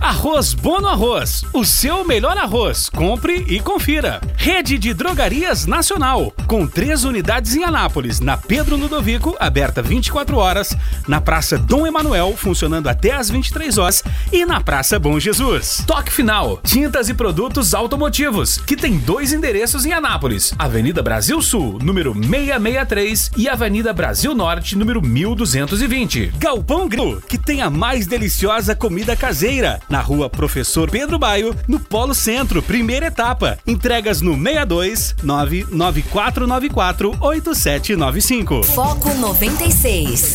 Arroz Bono Arroz, o seu melhor arroz. Compre e confira. Rede de Drogarias Nacional, com três unidades em Anápolis, na Pedro Ludovico, aberta 24 horas, na Praça Dom Emanuel, funcionando até às 23 horas e na Praça Bom Jesus. Toque Final, tintas e produtos automotivos, que tem dois endereços em Anápolis: Avenida Brasil Sul, número 663 e Avenida Brasil Norte, número 1220. Galpão Grill, que tem a mais deliciosa comida caseira, na Rua Professor Pedro Baio, no Polo Centro, primeira etapa. Entregas no 62 99494 8795. Foco 96.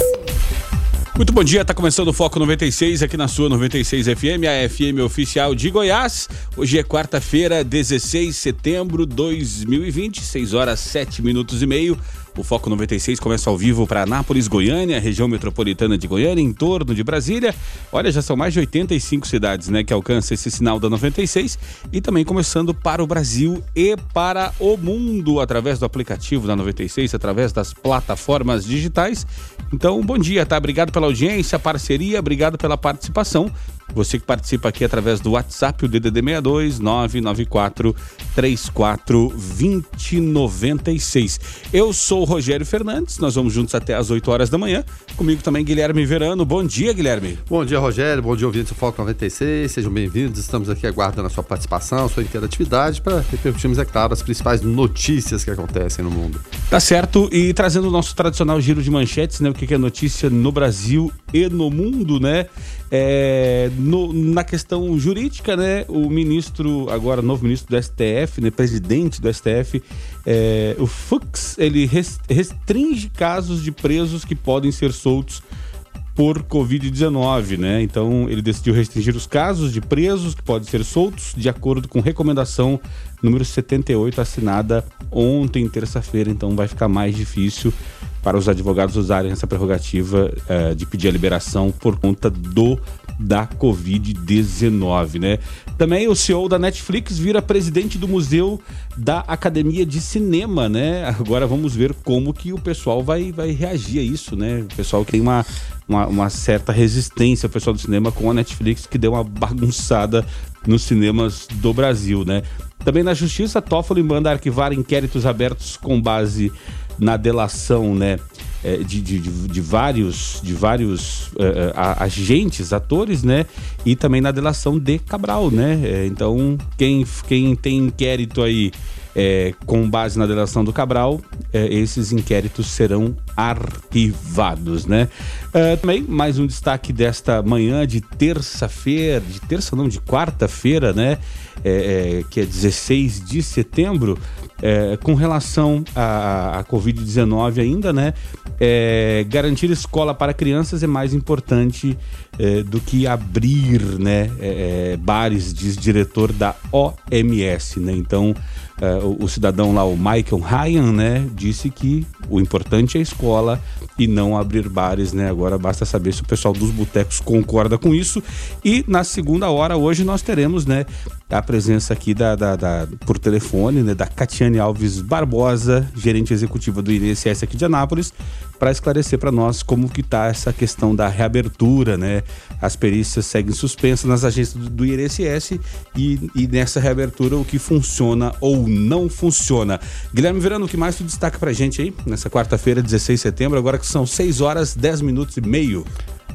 Muito bom dia, tá começando o Foco 96 aqui na sua 96 FM, a FM oficial de Goiás. Hoje é quarta-feira, 16 de setembro de 2020, 6 horas 7 minutos e meio. O Foco 96 começa ao vivo para Anápolis, Goiânia, região metropolitana de Goiânia, em torno de Brasília. Olha, já são mais de 85 cidades, né, que alcançam esse sinal da 96 e também começando para o Brasil e para o mundo através do aplicativo da 96, através das plataformas digitais. Então, bom dia, tá? Obrigado pela audiência, parceria, obrigado pela participação. Você que participa aqui através do WhatsApp, o DDD 62 994 34 2096. Eu sou o Rogério Fernandes, nós vamos juntos até às 8 horas da manhã. Comigo também Guilherme Verano. Bom dia, Guilherme. Bom dia, Rogério. Bom dia, ouvintes do Foco 96. Sejam bem-vindos. Estamos aqui aguardando a sua participação, a sua interatividade para repercutirmos, é claro, as principais notícias que acontecem no mundo. Tá certo. E trazendo o nosso tradicional giro de manchetes, né? O que é notícia no Brasil e no mundo, né? É, no, na questão jurídica, né, o ministro, agora novo ministro do STF, né, presidente do STF, é, o Fux, ele restringe casos de presos que podem ser soltos por Covid-19, né? Então ele decidiu restringir os casos de presos que podem ser soltos de acordo com recomendação número 78 assinada ontem, terça-feira. Então vai ficar mais difícil para os advogados usarem essa prerrogativa uh, de pedir a liberação por conta do da Covid-19, né? Também o CEO da Netflix vira presidente do Museu da Academia de Cinema, né? Agora vamos ver como que o pessoal vai, vai reagir a isso, né? O pessoal tem uma, uma, uma certa resistência, o pessoal do cinema, com a Netflix, que deu uma bagunçada nos cinemas do Brasil, né? Também na Justiça, Toffoli manda arquivar inquéritos abertos com base na delação, né? É, de, de, de, vários, de vários uh, agentes, atores, né? E também na delação de Cabral, né? Então, quem, quem tem inquérito aí é, com base na delação do Cabral, é, esses inquéritos serão arquivados, né? É, também mais um destaque desta manhã de terça-feira, de terça não, de quarta-feira, né? É, é, que é 16 de setembro, é, com relação à, à Covid-19 ainda, né? Garantir escola para crianças é mais importante do que abrir, né? Bares, diz diretor da OMS, né? Então, o, o, cidadão lá, o Michael Ryan, né? Disse que o importante é a escola e não abrir bares, né? Agora basta saber se o pessoal dos botecos concorda com isso. E na segunda hora, hoje, nós teremos, né? A presença aqui da, da, da por telefone, né? Da Catiane Alves Barbosa, gerente executiva do INSS aqui de Anápolis, para esclarecer para nós como que está essa questão da reabertura, né? As perícias seguem suspensas nas agências do, do INSS e, e nessa reabertura o que funciona ou não funciona. Guilherme Verano, o que mais tu destaca para gente aí nessa quarta-feira, 16 de setembro, agora que são 6 horas 10 minutos e meio.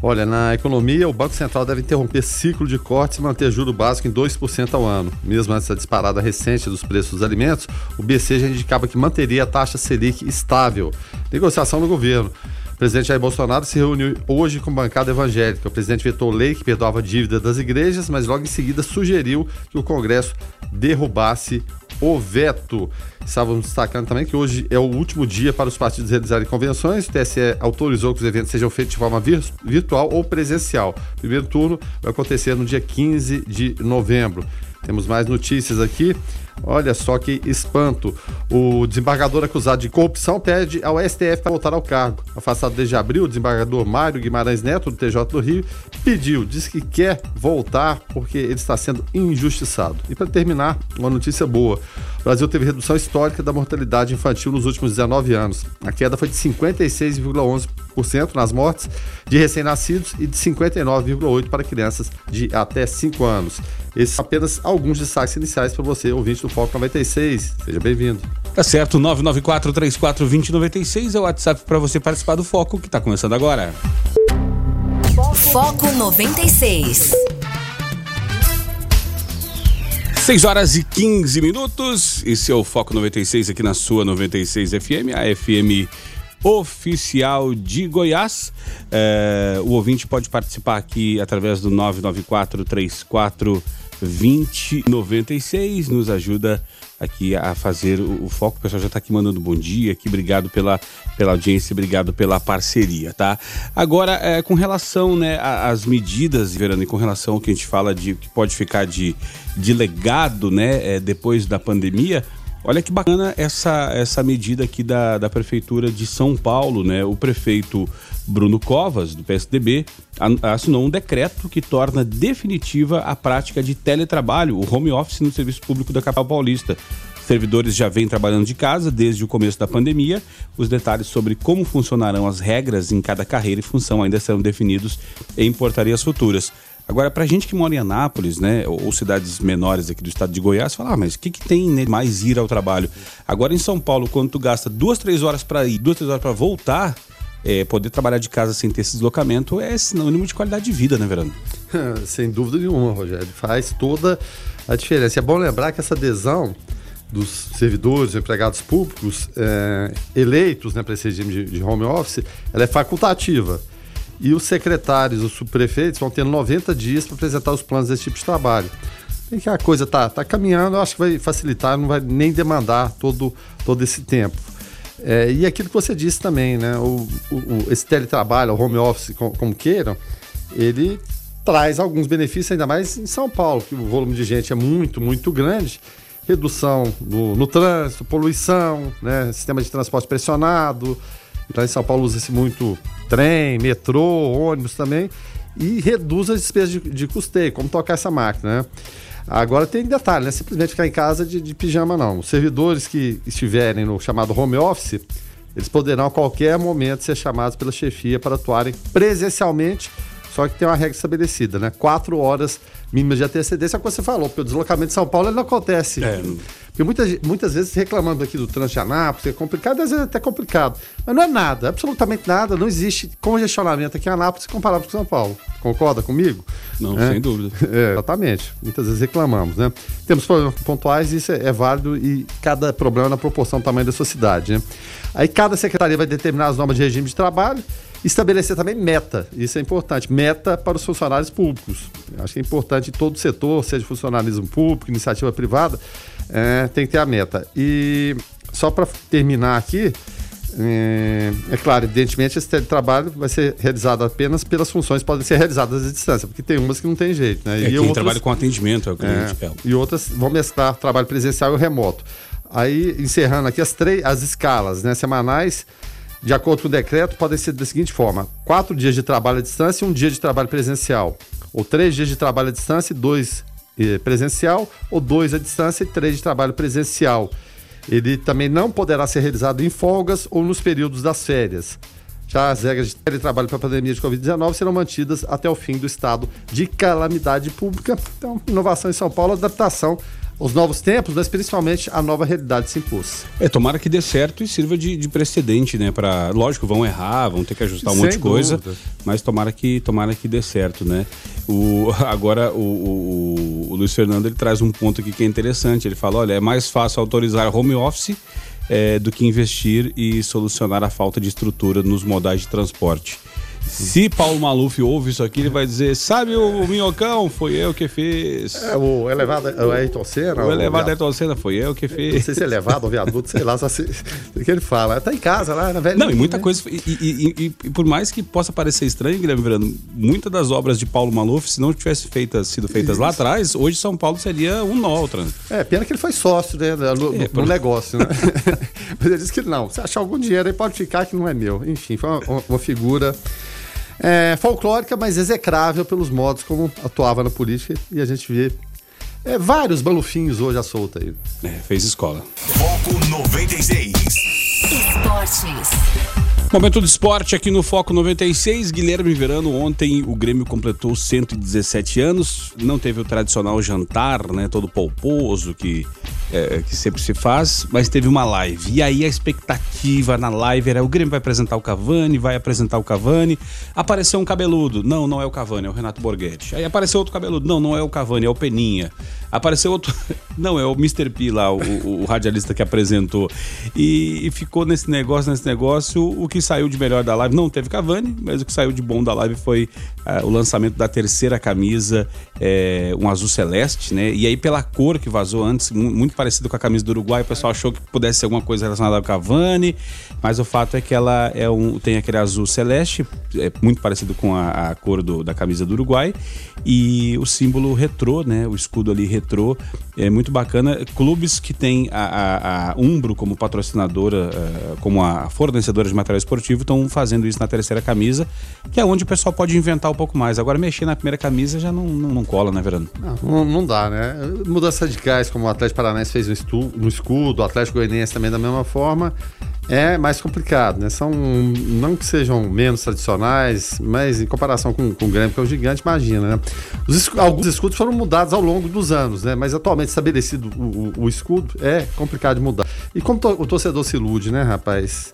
Olha, na economia, o Banco Central deve interromper ciclo de cortes e manter juro básico em 2% ao ano. Mesmo antes da disparada recente dos preços dos alimentos, o BC já indicava que manteria a taxa Selic estável. Negociação no governo. O presidente Jair Bolsonaro se reuniu hoje com bancada evangélica. O presidente vetou lei que perdoava dívida das igrejas, mas logo em seguida sugeriu que o Congresso derrubasse o veto. Estávamos destacando também que hoje é o último dia para os partidos realizarem convenções. O TSE autorizou que os eventos sejam feitos de forma vir virtual ou presencial. O primeiro turno vai acontecer no dia 15 de novembro. Temos mais notícias aqui. Olha só que espanto. O desembargador acusado de corrupção pede ao STF para voltar ao cargo. Afastado desde abril, o desembargador Mário Guimarães Neto, do TJ do Rio, pediu, diz que quer voltar porque ele está sendo injustiçado. E para terminar, uma notícia boa. O Brasil teve redução histórica da mortalidade infantil nos últimos 19 anos. A queda foi de 56,11% nas mortes de recém-nascidos e de 59,8% para crianças de até 5 anos. Esses são apenas alguns destaques iniciais para você, ouvinte do Foco 96. Seja bem-vindo. Tá certo, 994-34-2096 é o WhatsApp para você participar do Foco, que está começando agora. Foco 96. 6 horas e 15 minutos. Esse é o Foco 96 aqui na sua 96 FM, a FM oficial de Goiás. É, o ouvinte pode participar aqui através do 994 34 2096, nos ajuda aqui a fazer o, o foco. O pessoal já está aqui mandando bom dia, aqui obrigado pela, pela audiência, obrigado pela parceria, tá? Agora, é, com relação né, às medidas, Verano, e com relação ao que a gente fala de que pode ficar de, de legado, né, é, depois da pandemia, Olha que bacana essa, essa medida aqui da, da Prefeitura de São Paulo, né? O prefeito Bruno Covas, do PSDB, assinou um decreto que torna definitiva a prática de teletrabalho, o home office no serviço público da capital paulista. Servidores já vêm trabalhando de casa desde o começo da pandemia. Os detalhes sobre como funcionarão as regras em cada carreira e função ainda serão definidos em portarias futuras. Agora, pra gente que mora em Anápolis, né, ou, cidades menores aqui do estado de Goiás, fala, ah, mas o que, que tem né, mais ir ao trabalho? Agora em São Paulo, quando tu gasta duas, três horas para ir, duas, três horas para voltar, é, poder trabalhar de casa sem ter esse deslocamento é sinônimo de qualidade de vida, né, Verano? sem dúvida nenhuma, Rogério. Faz toda a diferença. É bom lembrar que essa adesão dos servidores, empregados públicos é, eleitos né, para esse regime de, de home office, ela é facultativa. E os secretários, os subprefeitos vão ter 90 dias para apresentar os planos desse tipo de trabalho. Tem que a coisa tá, tá caminhando, eu acho que vai facilitar, não vai nem demandar todo, todo esse tempo. É, e aquilo que você disse também, né? O, o, esse teletrabalho, o home office, como, como queiram, ele traz alguns benefícios, ainda mais em São Paulo, que o volume de gente é muito, muito grande. Redução no, no trânsito, poluição, né? sistema de transporte pressionado, então em São Paulo usa-se muito trem, metrô, ônibus também, e reduz as despesas de, de custeio, como tocar essa máquina, né? Agora tem detalhe, né? Simplesmente ficar em casa de, de pijama, não. Os servidores que estiverem no chamado home office, eles poderão a qualquer momento ser chamados pela chefia para atuarem presencialmente, só que tem uma regra estabelecida, né? Quatro horas mínimas de antecedência, é o que você falou, porque o deslocamento de São Paulo não acontece. É. Porque muitas, muitas vezes reclamando aqui do trânsito de Anápolis, é complicado, às vezes é até complicado. Mas não é nada, absolutamente nada, não existe congestionamento aqui em Anápolis comparado com São Paulo. Concorda comigo? Não, é. sem dúvida. É, exatamente. Muitas vezes reclamamos, né? Temos problemas pontuais, isso é, é válido e cada problema é na proporção do tamanho da sua cidade, né? Aí cada secretaria vai determinar as normas de regime de trabalho estabelecer também meta, isso é importante, meta para os funcionários públicos. Acho que é importante em todo setor, seja funcionalismo público, iniciativa privada, é, tem que ter a meta. E só para terminar aqui, é, é, claro, evidentemente esse teletrabalho vai ser realizado apenas pelas funções que podem ser realizadas à distância, porque tem umas que não tem jeito, né? É, e quem outras, trabalha com atendimento é o cliente. É, e outras vão mesclar trabalho presencial e remoto. Aí, encerrando aqui as três, as escalas né, semanais, de acordo com o decreto, podem ser da seguinte forma: quatro dias de trabalho à distância e um dia de trabalho presencial. Ou três dias de trabalho à distância e dois eh, presencial, ou dois à distância e três de trabalho presencial. Ele também não poderá ser realizado em folgas ou nos períodos das férias. Já as regras de teletrabalho para a pandemia de Covid-19 serão mantidas até o fim do estado de calamidade pública. Então, inovação em São Paulo, adaptação os novos tempos, mas principalmente a nova realidade se impôs. É, tomara que dê certo e sirva de, de precedente, né? Para, lógico, vão errar, vão ter que ajustar um Sem monte de coisa, mas tomara que, tomara que dê certo, né? O, agora o, o, o Luiz Fernando ele traz um ponto aqui que é interessante. Ele fala, olha, é mais fácil autorizar home office é, do que investir e solucionar a falta de estrutura nos modais de transporte. Se Paulo Maluf ouve isso aqui, ele vai dizer: Sabe o minhocão? Foi eu que fiz. É, o elevado, o Ayrton Senna. O elevado viado- Ayrton Senna foi eu que Não fiz. sei se é elevado ou viaduto, sei lá, só se, o que ele fala. Tá em casa lá, na velha. Não, e muita coisa. E, e- e- e- por mais que possa parecer estranho, Guilherme Verano, muitas das obras de Paulo Maluf, se não tivessem feitas, sido feitas lá atrás, hoje São Paulo seria um nó ao trânsito. É, pena que ele foi sócio, né, no, no- É, no por- negócio, né? Mas ele disse que não, se achar algum dinheiro aí pode ficar que não é meu. Enfim, foi uma, uma figura é, folclórica, mas execrável pelos modos como atuava na política e a gente vê é, vários malufinhos hoje à solta aí. É, fez escola. Foco 96. Esportes. Momento do esporte aqui no Foco 96. Guilherme Verano, ontem o Grêmio completou 117 anos. Não teve o tradicional jantar, né? Todo polposo que, é, que sempre se faz, mas teve uma live. E aí a expectativa na live era: o Grêmio vai apresentar o Cavani, vai apresentar o Cavani. Apareceu um cabeludo. Não, não é o Cavani, é o Renato Borghetti. Aí apareceu outro cabeludo. Não, não é o Cavani, é o Peninha. Apareceu outro. Não, é o Mr. P lá, o, o- o radialista que apresentou. E, e ficou nesse negócio, nesse negócio. O que saiu de melhor da live não teve Cavani, mas o que saiu de bom da live foi ah, o lançamento da terceira camisa, é, um azul celeste, né? E aí, pela cor que vazou antes, mu- muito parecido com a camisa do Uruguai, o pessoal achou que pudesse ser alguma coisa relacionada ao Cavani, mas o fato é que ela é um, tem aquele azul celeste, é muito parecido com a, a cor do- da camisa do Uruguai, e o símbolo retrô, né? O escudo ali retrô, é muito bacana. Clubes que têm a, a, a Umbro como patrocinadora, eh, como a fornecedora de material esportivo, estão fazendo isso na terceira camisa, que é onde o pessoal pode inventar um pouco mais. Agora, mexer na primeira camisa já não, não, não cola, né, Verano? Não, não dá, né? Mudanças radicais, como o Atlético Paranaense fez no, escudo, o Atlético Goianiense também da mesma forma, é mais complicado, né? São, não que sejam menos tradicionais, mas em comparação com, com o Grêmio, que é um gigante, imagina, né? Os alguns escudos foram mudados ao longo dos anos, né? Mas atualmente estabelecido o, o- o escudo é complicado de mudar. E como to- o torcedor se ilude, né, rapaz?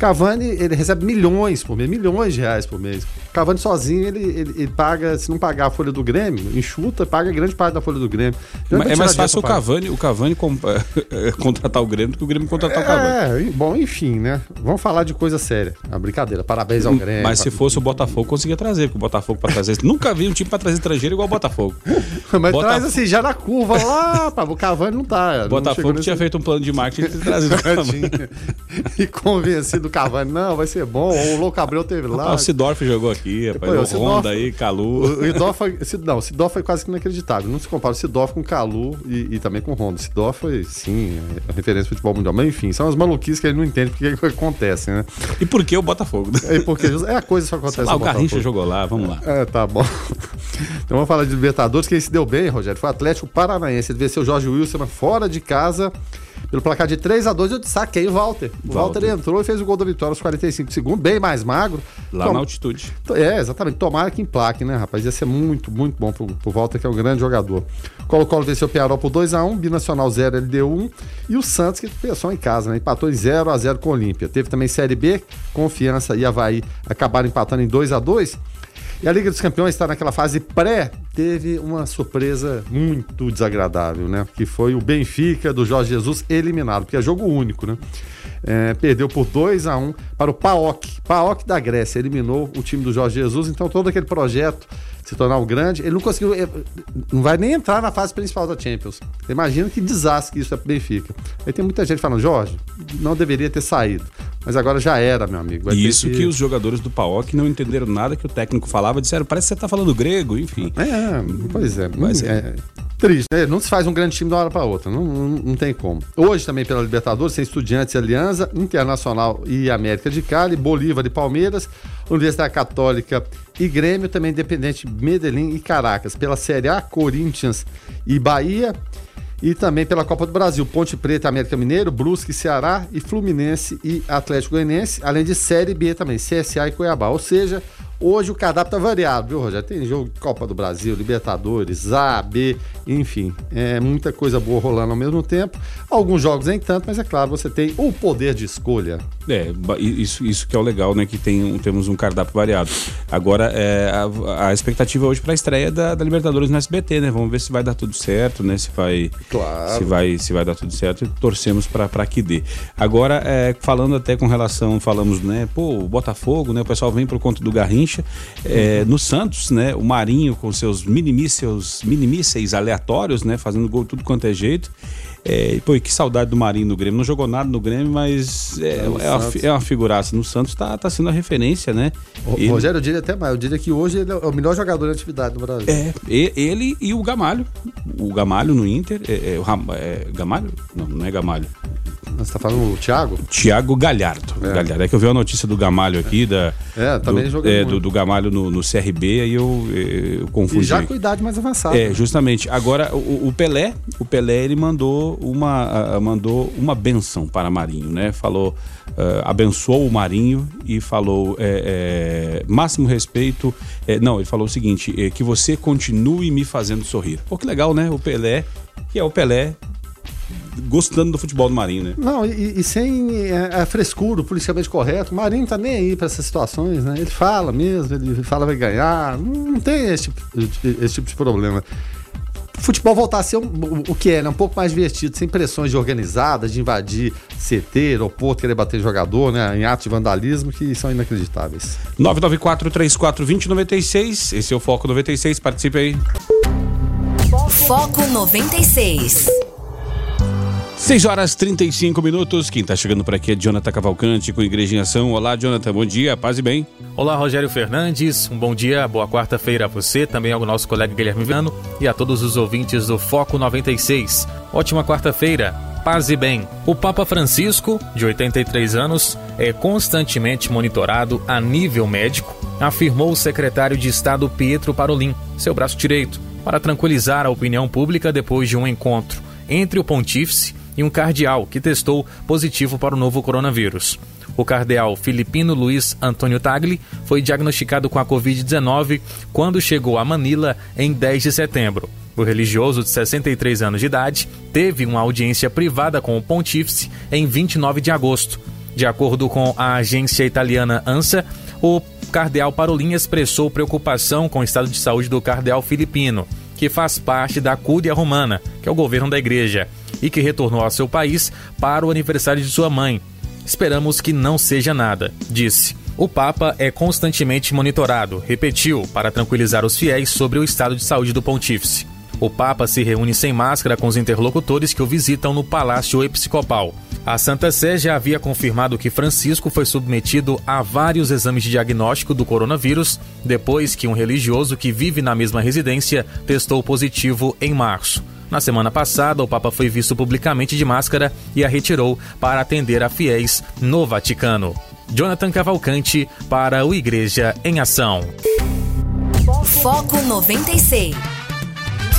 Cavani, ele recebe milhões por mês, milhões de reais por mês. Cavani sozinho, ele, ele, ele paga, se não pagar a folha do Grêmio, enxuta, paga grande parte da folha do Grêmio. Vai É mais fácil o. Cavani, o Cavani com- contratar o Grêmio do que o Grêmio contratar o Cavani. É, bom, enfim, né? Vamos falar de coisa séria. A brincadeira. Parabéns ao Grêmio. Mas se fosse o Botafogo, conseguia trazer, porque o Botafogo pra trazer. Nunca vi um time pra trazer estrangeiro igual o Botafogo. Mas traz assim, já na curva lá, pá, o Cavani não tá. O Botafogo tinha feito um plano de marketing e trazido o Cavani. e convencido o Cavani, não, vai ser bom. O Louco Abreu teve lá. Ah, o Sidorf jogou aqui, rapaz. Pô, o Honda aí, Calu. O, o não, o foi quase que inacreditável. Não se compara o Sidorf com o Calu e, e também com o Honda. O Sidorf foi, sim, é referência do futebol mundial. Mas enfim, são as maluquices que ele não entende porque que acontece, né? E por que o Botafogo? É porque é a coisa que só acontece Sei lá, o Garrincha jogou lá, vamos lá. É, tá bom. Então vamos falar de Libertadores. Quem se deu bem, Rogério, foi o Atlético Paranaense. Ele venceu o Jorge Wilson fora de casa pelo placar de 3 a 2 Eu saquei o Walter. O Walter, Walter. entrou e fez o gol da vitória aos 45 segundos, bem mais magro. Lá Tom- na altitude. É, exatamente. Tomara que emplaque, né, rapaz? Ia ser muito, muito bom pro, pro Walter, que é um grande jogador. Colo-Colo venceu o Pearol por 2x1, Binacional 0, LDU 1. E o Santos, que pensou em casa, né? Empatou em 0x0 com o Olímpia. Teve também Série B, Confiança e Havaí acabaram empatando em 2x2. E a Liga dos Campeões está naquela fase pré, teve uma surpresa muito desagradável, né? Que foi o Benfica do Jorge Jesus eliminado, porque é jogo único, né? É, perdeu por 2 a 1 para o PAOK. PAOK da Grécia eliminou o time do Jorge Jesus, então todo aquele projeto se tornar um grande, ele não conseguiu, eh, não vai nem entrar na fase principal da Champions. Imagina que desastre isso é pro Benfica. Aí tem muita gente falando, Jorge, não deveria ter saído, mas agora já era, meu amigo. Ter isso que os jogadores do PAOK não entenderam nada que o técnico falava, disseram, parece que você tá falando grego, enfim. É, pois é. Mas Mas é- é, triste, né? Não se faz um grande time de uma hora para outra. Não, não, não tem como. Hoje também pela Libertadores tem Estudiantes Aliança, Internacional e América de Cali, Bolívar e Palmeiras, Universidade Católica e Grêmio, também Independente Medellín e Caracas. Pela Série A, Corinthians e Bahia. E também pela Copa do Brasil, Ponte Preta, América Mineiro, Brusque, Ceará e Fluminense e Atlético Goianiense, além de Série B também, CSA e Cuiabá. Ou seja, hoje o cardápio tá variado, viu, Rogério? Tem jogo de Copa do Brasil, Libertadores, A, B, enfim, é muita coisa boa rolando ao mesmo tempo. Alguns jogos nem tanto, mas é claro, você tem o poder de escolha. É, isso, isso que é o legal, né? Que tem, temos um cardápio variado. Agora, é, a, a expectativa hoje para a estreia da, da Libertadores no SBT, né? Vamos ver se vai dar tudo certo, né? Se vai, Claro. se vai, se vai dar tudo certo e torcemos para que dê. Agora, é, falando até com relação, falamos, né? Pô, o Botafogo, né? O pessoal vem por conta do Garrincha. É, no Santos, né? O Marinho com seus minimísseis, minimísseis aleatórios, né? Fazendo gol tudo quanto é jeito. É, e, pô, que saudade do Marinho no Grêmio. Não jogou nada no Grêmio, mas é, é, uma, é uma figuraça. No Santos tá, tá sendo a referência, né? O, ele, Rogério, eu diria até mais. Eu diria que hoje ele é o melhor jogador de atividade no Brasil. É, ele e o Gamalho. O Gamalho no Inter. É, é, o, é, Gamalho? Não, não é Gamalho. Você tá falando o Thiago? Thiago Galhardo. É. Galhardo. É que eu vi a notícia do Gamalho aqui, da, é, também do, é, do, do, Gamalho no, no, CRB, aí eu, eu confundi. E já com idade mais avançada. É, justamente. Agora, o, o, Pelé, o Pelé, ele mandou uma, uh, mandou uma benção para Marinho, né? Falou, uh, abençoou o Marinho e falou é, é, máximo respeito. É, não, ele falou o seguinte, que você continue me fazendo sorrir. Pô, que legal, né? O Pelé, que é o Pelé, gostando do futebol do Marinho, né? Não, e, e sem é, é frescura, politicamente correto. O Marinho tá nem aí para essas situações, né? Ele fala mesmo, ele fala vai ganhar. Não tem esse tipo, esse tipo de problema. O futebol voltar a ser um, o, o que é, né? Um pouco mais divertido, sem pressões de organizadas, de invadir CT, aeroporto, querer bater jogador, né? Em atos de vandalismo que são inacreditáveis. 994-34-2096, esse é o Foco 96, participe aí. Foco 96. 6 horas 35 minutos. Quem está chegando por aqui é Jonathan Cavalcante com Igreja em Ação. Olá, Jonathan. Bom dia, paz e bem. Olá, Rogério Fernandes. Um bom dia, boa quarta-feira a você, também ao nosso colega Guilherme Viano e a todos os ouvintes do Foco 96. Ótima quarta-feira. Paz e bem. O Papa Francisco, de 83 anos, é constantemente monitorado a nível médico, afirmou o secretário de Estado Pietro Parolin, seu braço direito, para tranquilizar a opinião pública depois de um encontro entre o pontífice e um cardeal que testou positivo para o novo coronavírus. O cardeal filipino Luiz Antônio Tagli foi diagnosticado com a Covid-19 quando chegou a Manila em 10 de setembro. O religioso de 63 anos de idade teve uma audiência privada com o pontífice em 29 de agosto. De acordo com a agência italiana ANSA, o cardeal Parolin expressou preocupação com o estado de saúde do cardeal filipino, que faz parte da Cúria Romana, que é o governo da igreja e que retornou ao seu país para o aniversário de sua mãe. Esperamos que não seja nada, disse. O Papa é constantemente monitorado, repetiu, para tranquilizar os fiéis sobre o estado de saúde do pontífice. O Papa se reúne sem máscara com os interlocutores que o visitam no Palácio Episcopal. A Santa Sé já havia confirmado que Francisco foi submetido a vários exames de diagnóstico do coronavírus depois que um religioso que vive na mesma residência testou positivo em março. Na semana passada, o Papa foi visto publicamente de máscara e a retirou para atender a fiéis no Vaticano. Jonathan Cavalcante para o Igreja em Ação. Foco 96.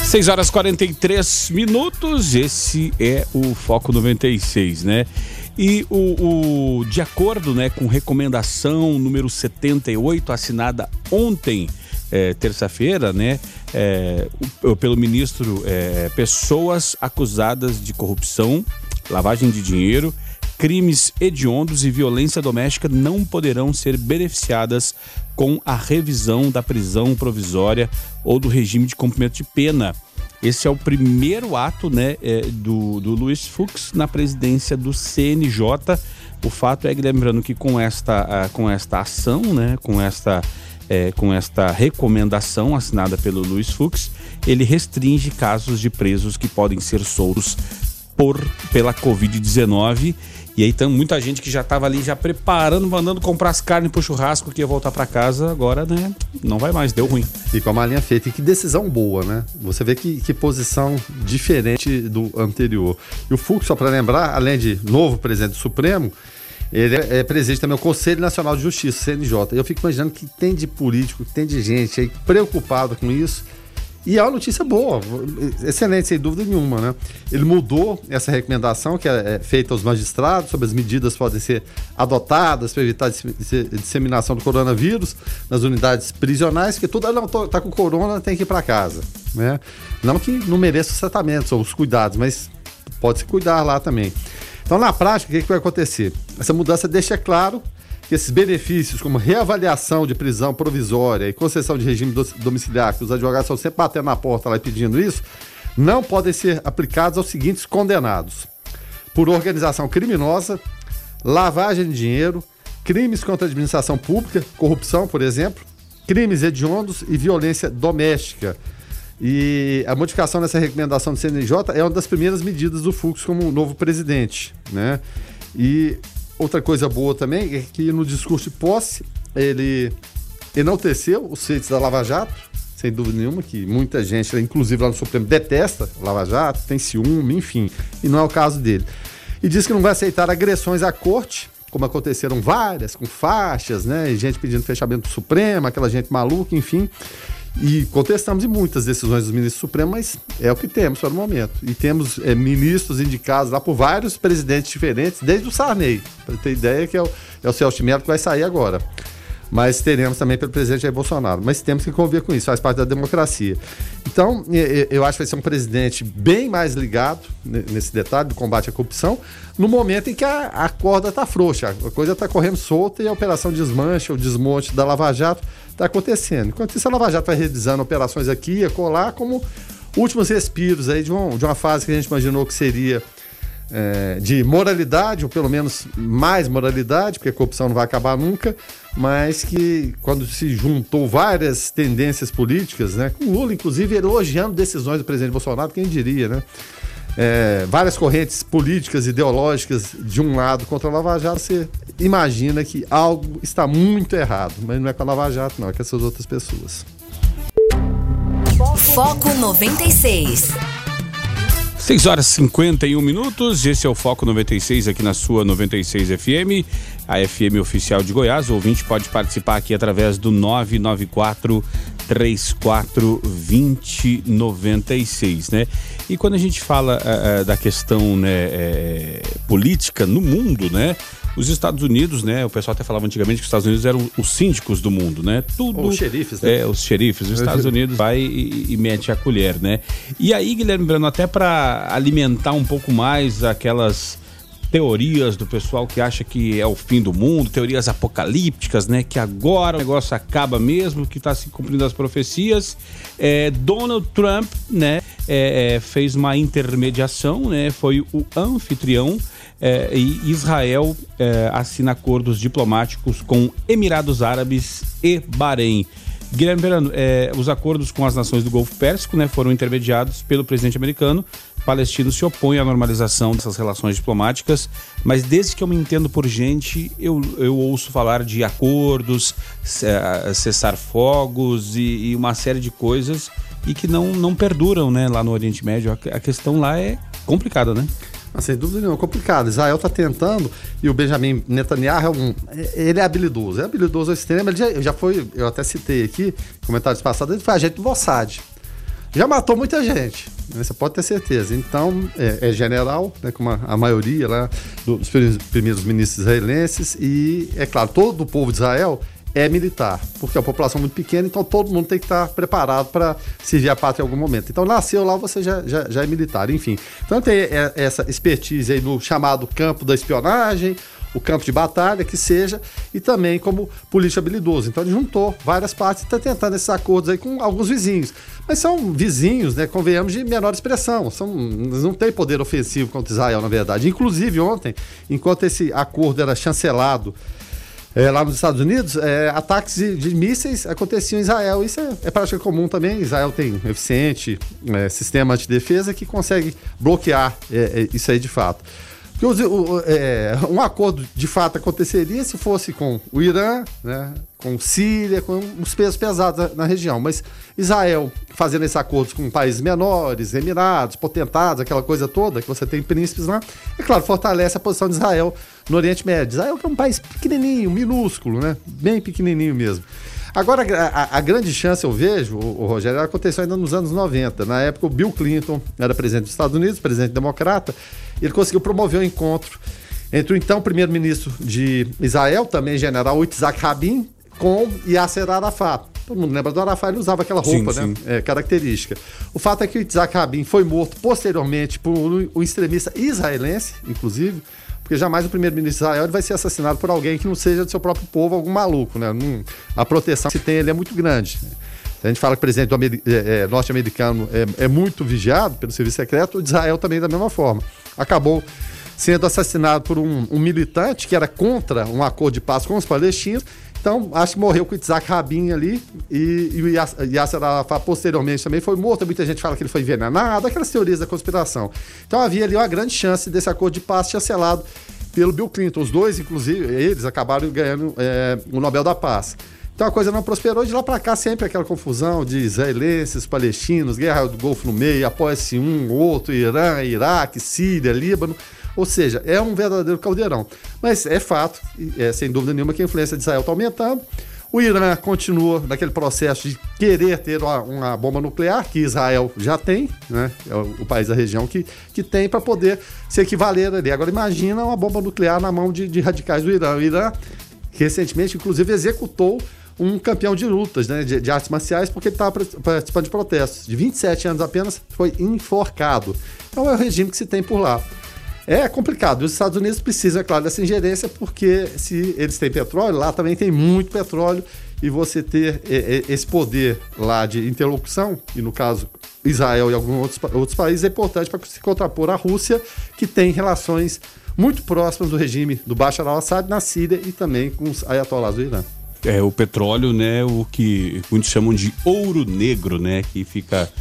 6 horas 43 minutos, esse é o Foco 96, né? E o, o, de acordo né, com recomendação número 78, assinada ontem, é, terça-feira, né, é, pelo ministro, é, pessoas acusadas de corrupção, lavagem de dinheiro, crimes hediondos e violência doméstica não poderão ser beneficiadas com a revisão da prisão provisória ou do regime de cumprimento de pena. Esse é o primeiro ato né, é, do, do Luiz Fux na presidência do CNJ. O fato é, lembrando que com esta, com esta ação, né, com esta é, com esta recomendação assinada pelo Luiz Fux, ele restringe casos de presos que podem ser soltos por pela Covid-19. E aí tem muita gente que já estava ali já preparando, mandando comprar as carnes pro churrasco que ia voltar para casa, agora, né, não vai mais, deu ruim. E com a malinha feita, e que decisão boa, né? Você vê que, que posição diferente do anterior. E o Fux, só para lembrar, além de novo presidente do Supremo, ele é, é presidente também do Conselho Nacional de Justiça, CNJ. Eu fico imaginando que tem de político, que tem de gente aí preocupada com isso. E é uma notícia boa, excelente, sem dúvida nenhuma, né? Ele mudou essa recomendação que é, é feita aos magistrados sobre as medidas que podem ser adotadas para evitar a disseminação do coronavírus nas unidades prisionais, que tudo, ah, não, tá com corona, tem que ir para casa, né? Não que não mereça os tratamentos ou os cuidados, mas pode se cuidar lá também. Então, na prática, o que, que vai acontecer? Essa mudança deixa claro que esses benefícios, como reavaliação de prisão provisória e concessão de regime domiciliar, que os advogados estão sempre batendo na porta lá e pedindo isso, não podem ser aplicados aos seguintes condenados: por organização criminosa, lavagem de dinheiro, crimes contra a administração pública, corrupção, por exemplo, crimes hediondos e violência doméstica. E a modificação dessa recomendação do CNJ é uma das primeiras medidas do Fux como novo presidente, né? E outra coisa boa também é que no discurso de posse ele enalteceu os feitos da Lava Jato, sem dúvida nenhuma, que muita gente, inclusive lá no Supremo, detesta Lava Jato, tem ciúme, enfim, e não é o caso dele. E diz que não vai aceitar agressões à corte, como aconteceram várias, com faixas, né, e gente pedindo fechamento do Supremo, aquela gente maluca, enfim. E contestamos em muitas decisões dos ministros supremos, mas é o que temos para o momento. E temos é, ministros indicados lá por vários presidentes diferentes, desde o Sarney, para ter ideia que é o, é o Celso Mello que vai sair agora. Mas teremos também pelo presidente Jair Bolsonaro. Mas temos que conviver com isso, faz parte da democracia. Então, eu acho que vai ser um presidente bem mais ligado nesse detalhe do combate à corrupção, no momento em que a, a corda está frouxa, a coisa está correndo solta e a operação desmanche, o desmonte da Lava Jato está acontecendo. Enquanto isso, a Lava Jato vai realizando operações aqui e acolá como últimos respiros aí de, um, de uma fase que a gente imaginou que seria é, de moralidade, ou pelo menos mais moralidade, porque a corrupção não vai acabar nunca, mas que quando se juntou várias tendências políticas, né, com Lula, inclusive, elogiando decisões do presidente Bolsonaro, quem diria, né? É, várias correntes políticas, ideológicas de um lado contra a Lava Jato, você imagina que algo está muito errado. Mas não é com a Lava Jato, não, é com essas outras pessoas. Foco 96. 6 horas e 51 minutos, esse é o Foco 96 aqui na sua 96 FM, a FM oficial de Goiás. O ouvinte pode participar aqui através do 994 34 2096, né? E quando a gente fala uh, da questão né, é, política no mundo, né? Os Estados Unidos, né? O pessoal até falava antigamente que os Estados Unidos eram os síndicos do mundo, né? Tudo. Os xerifes, né? É, os xerifes. Os Estados Unidos vai e, e, mete a colher, né? E aí, Guilherme Brano, até para alimentar um pouco mais aquelas teorias do pessoal que acha que é o fim do mundo, teorias apocalípticas, né? Que agora o negócio acaba mesmo, que está se cumprindo as profecias. É, Donald Trump, né? É, é, fez uma intermediação, né? Foi o anfitrião é, e Israel é, assina acordos diplomáticos com Emirados Árabes e Bahrein. Guilherme Verano, é, os acordos com as nações do Golfo Pérsico né, foram intermediados pelo presidente americano. Palestino se opõe à normalização dessas relações diplomáticas, mas desde que eu me entendo por gente, eu, eu ouço falar de acordos, cessar fogos e, e uma série de coisas e que não, não perduram né, lá no Oriente Médio. A, a questão lá é complicada, né? Mas, sem dúvida nenhuma, é complicado. Israel está tentando, e o Benjamin Netanyahu é um. Ele é habilidoso, é habilidoso ao extremo. Ele já, já foi, eu até citei aqui, comentários passados, ele foi agente do Mossad. Já matou muita gente, você pode ter certeza. Então, é, é general, né, como a, a, maioria lá dos primeiros ministros israelenses, e, é claro, todo o povo de Israel é militar, porque a população é muito pequena, então todo mundo tem que estar preparado para servir a pátria em algum momento. Então nasceu lá, você já, já, já é militar, enfim. Então tem é, essa expertise aí no chamado campo da espionagem, o campo de batalha, que seja, e também como político habilidoso. Então ele juntou várias partes e está tentando esses acordos aí com alguns vizinhos. Mas são vizinhos, né, convenhamos, de menor expressão. São, não tem poder ofensivo contra Israel, na verdade. Inclusive, ontem, enquanto esse acordo era chancelado é, lá nos Estados Unidos, é, ataques de, de, mísseis aconteciam em Israel. Isso é, é prática comum também. Israel tem eficiente é, sistema de defesa que consegue bloquear isso aí de fato. Porque é, um acordo de fato aconteceria se fosse com o Irã, né, com Síria, com os pesos pesados na região. Mas Israel fazendo esses acordos com países menores, Emirados, potentados, aquela coisa toda, que você tem príncipes lá, é claro, fortalece a posição de Israel no Oriente Médio. Israel é um país pequenininho, minúsculo, né? Bem pequenininho mesmo. Agora, a, a, grande chance, eu vejo, o, o Rogério, aconteceu ainda nos anos 90. Na época, o Bill Clinton era presidente dos Estados Unidos, presidente democrata, ele conseguiu promover o um encontro entre o então primeiro-ministro de Israel, também general Itzhak Rabin, com Yasser Arafat. Todo mundo lembra do Arafat, ele usava aquela roupa, sim, né? Sim. É, característica. O fato é que o Itzhak Rabin foi morto posteriormente por um extremista israelense, inclusive, porque jamais o primeiro-ministro de Israel vai ser assassinado por alguém que não seja do seu próprio povo, algum maluco, né? a proteção que se tem ele é muito grande. A gente fala que o presidente é, é, norte-americano é, é, muito vigiado pelo serviço secreto, o de Israel também da mesma forma. Acabou sendo assassinado por um, um, militante que era contra um acordo de paz com os palestinos Então, acho que morreu com o Isaac Rabin ali e, e o Yasser Arafat posteriormente também foi morto. Muita gente fala que ele foi envenenado, aquelas teorias da conspiração. Então havia ali uma grande chance desse acordo de paz chancelado pelo Bill Clinton. Os dois, inclusive, eles acabaram ganhando é, o Nobel da Paz. Então a coisa não prosperou. De lá para cá, sempre aquela confusão de israelenses, palestinos, guerra do Golfo no meio, apoia-se um, outro, Irã, Iraque, Síria, Líbano. Ou seja, é um verdadeiro caldeirão. Mas é fato, é, sem dúvida nenhuma, que a influência de Israel está aumentando. O Irã continua naquele processo de querer ter uma, uma, bomba nuclear, que Israel já tem, né? É o, o país da região que, que tem para poder se equivaler ali. Agora imagina uma bomba nuclear na mão de, de radicais do Irã. O Irã recentemente, inclusive, executou um campeão de lutas, né, de, de artes marciais, porque ele estava participando de protestos. De 27 anos apenas, foi enforcado. Então é o regime que se tem por lá. É complicado. Os Estados Unidos precisam, é claro, dessa ingerência, porque se eles têm petróleo, lá também tem muito petróleo, e você ter esse poder lá de interlocução, e no caso Israel e alguns outros, outros países, é importante para se contrapor à Rússia, que tem relações muito próximas do regime do Bashar al-Assad na Síria e também com os ayatollahs do Irã. É, o petróleo, né, o que muitos chamam de ouro negro, né, que fica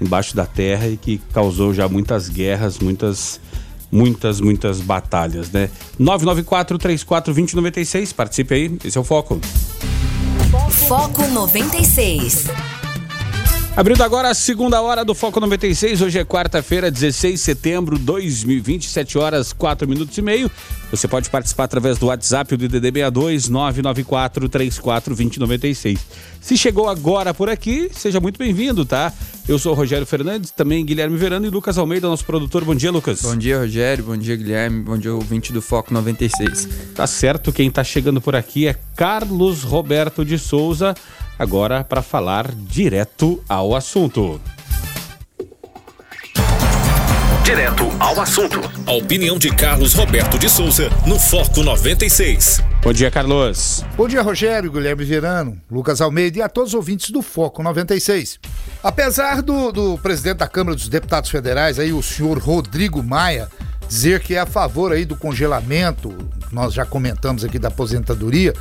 embaixo da terra e que causou já muitas guerras, muitas muitas, muitas batalhas, né? 994-34-2096, participe aí, esse é o Foco. Foco 96. Abrindo agora a segunda hora do Foco 96, hoje é quarta-feira, 16 de setembro de 2020, 7 horas 4 minutos e meio. Você pode participar através do WhatsApp do DDD 62 994 34 2096. Se chegou agora por aqui, seja muito bem-vindo, tá? Eu sou o Rogério Fernandes, também Guilherme Verano e Lucas Almeida, nosso produtor. Bom dia, Lucas. Bom dia, Rogério. Bom dia, Guilherme. Bom dia, ouvinte do Foco 96. Tá certo, quem tá chegando por aqui é Carlos Roberto de Souza agora para falar direto ao assunto. Direto ao assunto. A opinião de Carlos Roberto de Souza no Foco 96. Bom dia, Carlos. Bom dia, Rogério, Guilherme Verano, Lucas Almeida e a todos os ouvintes do Foco 96. Apesar do, do presidente da Câmara dos Deputados Federais, aí, o senhor Rodrigo Maia, dizer que é a favor aí do congelamento, nós já comentamos aqui da aposentadoria,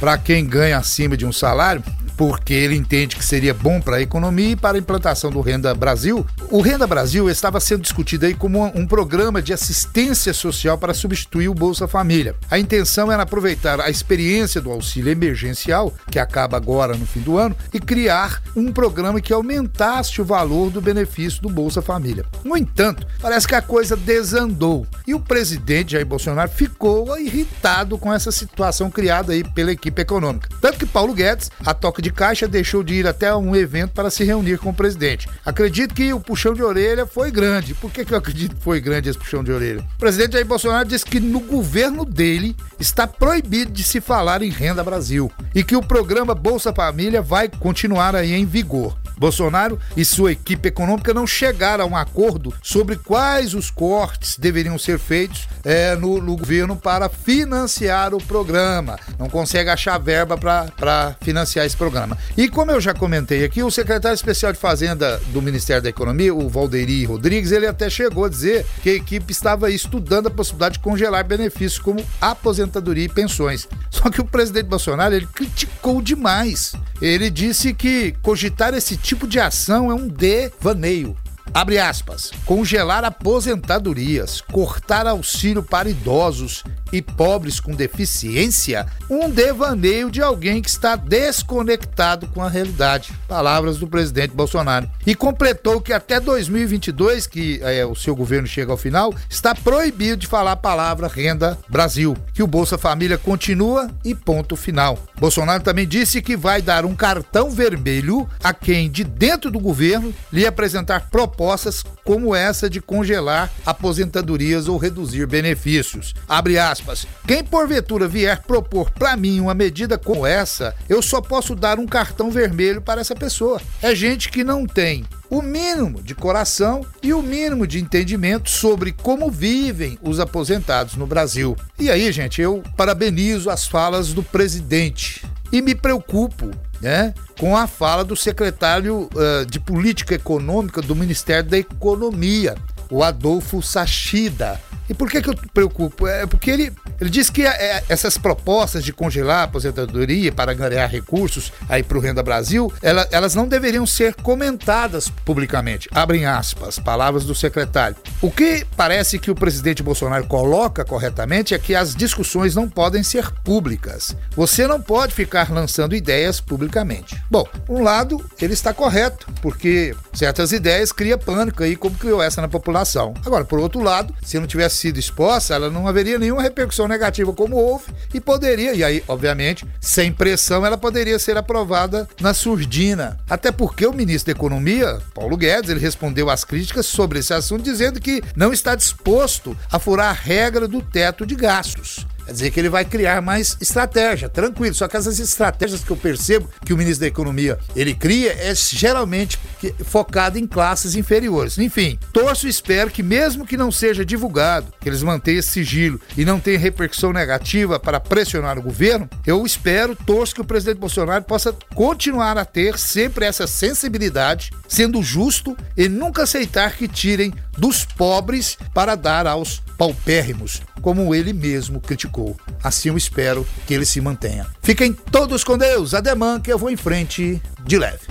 para quem ganha acima de um salário, porque ele entende que seria bom para a economia e para a implantação do Renda Brasil. O Renda Brasil estava sendo discutido aí como um programa de assistência social para substituir o Bolsa Família. A intenção era aproveitar a experiência do auxílio emergencial, que acaba agora no fim do ano, e criar um programa que aumentasse o valor do benefício do Bolsa Família. No entanto, parece que a coisa desandou e o presidente Jair Bolsonaro ficou irritado com essa situação criada aí pela equipe econômica. Tanto que Paulo Guedes, a toque de de caixa deixou de ir até um evento para se reunir com o presidente. Acredito que o puxão de orelha foi grande. Por que, que eu acredito que foi grande esse puxão de orelha? O presidente Jair Bolsonaro disse que no governo dele está proibido de se falar em Renda Brasil e que o programa Bolsa Família vai continuar aí em vigor. Bolsonaro e sua equipe econômica não chegaram a um acordo sobre quais os cortes deveriam ser feitos é, no, no, governo para financiar o programa. Não consegue achar verba para financiar esse programa. E como eu já comentei aqui, o secretário especial de Fazenda do Ministério da Economia, o Valderi Rodrigues, ele até chegou a dizer que a equipe estava estudando a possibilidade de congelar benefícios como aposentadoria e pensões. Só que o presidente Bolsonaro ele criticou demais. Ele disse que cogitar esse tipo tipo de ação é um devaneio. Abre aspas. Congelar aposentadorias, cortar auxílio para idosos e pobres com deficiência, um devaneio de alguém que está desconectado com a realidade. Palavras do presidente Bolsonaro. E completou que até 2022, que é, o seu governo chega ao final, está proibido de falar a palavra renda Brasil, que o Bolsa Família continua e ponto final. Bolsonaro também disse que vai dar um cartão vermelho a quem de dentro do governo lhe apresentar propostas como essa de congelar aposentadorias ou reduzir benefícios. Abre aspas. Quem porventura vier propor para mim uma medida como essa, eu só posso dar um cartão vermelho para essa pessoa. É gente que não tem o mínimo de coração e o mínimo de entendimento sobre como vivem os aposentados no Brasil. E aí, gente, eu parabenizo as falas do presidente e me preocupo né, com a fala do secretário uh, de Política Econômica do Ministério da Economia, o Adolfo Sachida. E por que, que eu preocupo? É porque ele Ele diz que é, essas propostas de congelar a aposentadoria para ganhar recursos aí para o Renda Brasil, ela, elas não deveriam ser comentadas publicamente. Abrem aspas, palavras do secretário. O que parece que o presidente Bolsonaro coloca corretamente é que as discussões não podem ser públicas. Você não pode ficar lançando ideias publicamente. Bom, um lado ele está correto, porque certas ideias criam pânico aí, como criou essa na população. Agora, por outro lado, se não tivesse sido exposta, ela não haveria nenhuma repercussão negativa como houve e poderia, e aí, obviamente, sem pressão, ela poderia ser aprovada na surdina. Até porque o ministro da Economia, Paulo Guedes, ele respondeu às críticas sobre esse assunto dizendo que não está disposto a furar a regra do teto de gastos. Quer dizer que ele vai criar mais estratégia, tranquilo. Só que essas estratégias que eu percebo que o ministro da Economia ele cria é geralmente focado em classes inferiores. Enfim, torço e espero que mesmo que não seja divulgado, que eles mantenham esse sigilo e não tenha repercussão negativa para pressionar o governo, eu espero, torço que o presidente Bolsonaro possa continuar a ter sempre essa sensibilidade, sendo justo e nunca aceitar que tirem dos pobres para dar aos paupérrimos, como ele mesmo criticou. Assim eu espero que ele se mantenha. Fiquem todos com Deus, ademã que eu vou em frente de leve.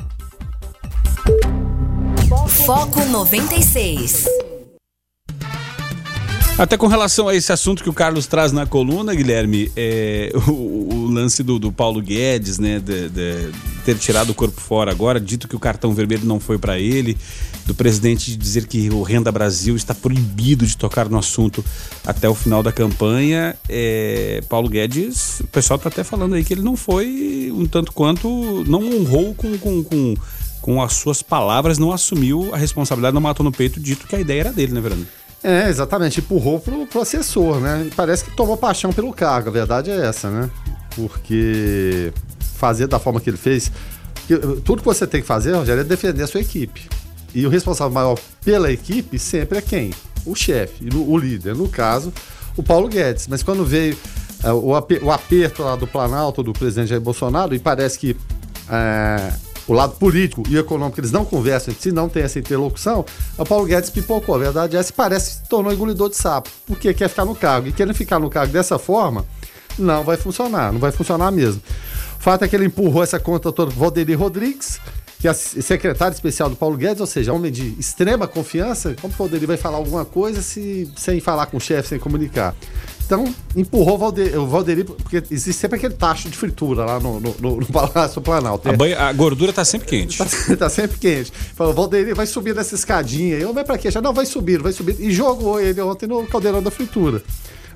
Foco 96. Até com relação a esse assunto que o Carlos traz na coluna, Guilherme, é, o, o, lance do, do, Paulo Guedes, né, de, de, ter tirado o corpo fora agora, dito que o cartão vermelho não foi para ele, do presidente dizer que o Renda Brasil está proibido de tocar no assunto até o final da campanha. É, Paulo Guedes, o pessoal está até falando aí que ele não foi um tanto quanto, não honrou com, com, com, com as suas palavras, não assumiu a responsabilidade, não matou no peito, dito que a ideia era dele, né, Verano? É, exatamente, empurrou pro, pro assessor, né? Parece que tomou paixão pelo cargo, a verdade é essa, né? Porque fazer da forma que ele fez, tudo que você tem que fazer, Rogério, é defender a sua equipe. E o responsável maior pela equipe sempre é quem? O chefe, o líder. No caso, o Paulo Guedes. Mas quando veio uh, o, o, aperto lá do Planalto, do presidente Jair Bolsonaro, e parece que uh, o lado político e econômico, eles não conversam se não tem essa interlocução, o Paulo Guedes pipocou. A verdade é que parece que se tornou engolidor de sapo, porque quer ficar no cargo. E querendo ficar no cargo dessa forma, não vai funcionar, não vai funcionar mesmo. O fato é que ele empurrou essa conta toda Valderi Rodrigues, que é secretário especial do Paulo Guedes, ou seja, homem de extrema confiança, como o Valderi vai falar alguma coisa se, sem falar com o chefe, sem comunicar? Então, empurrou o Valderi, o Valderi, porque existe sempre aquele tacho de fritura lá no, no, no, Palácio Planalto. A, banha, a, gordura tá sempre quente. tá, tá, sempre quente. Falou, Valderi, vai subir nessa escadinha. Eu, vai pra quê? Já não, vai subir, vai subir. E jogou ele ontem no caldeirão da fritura.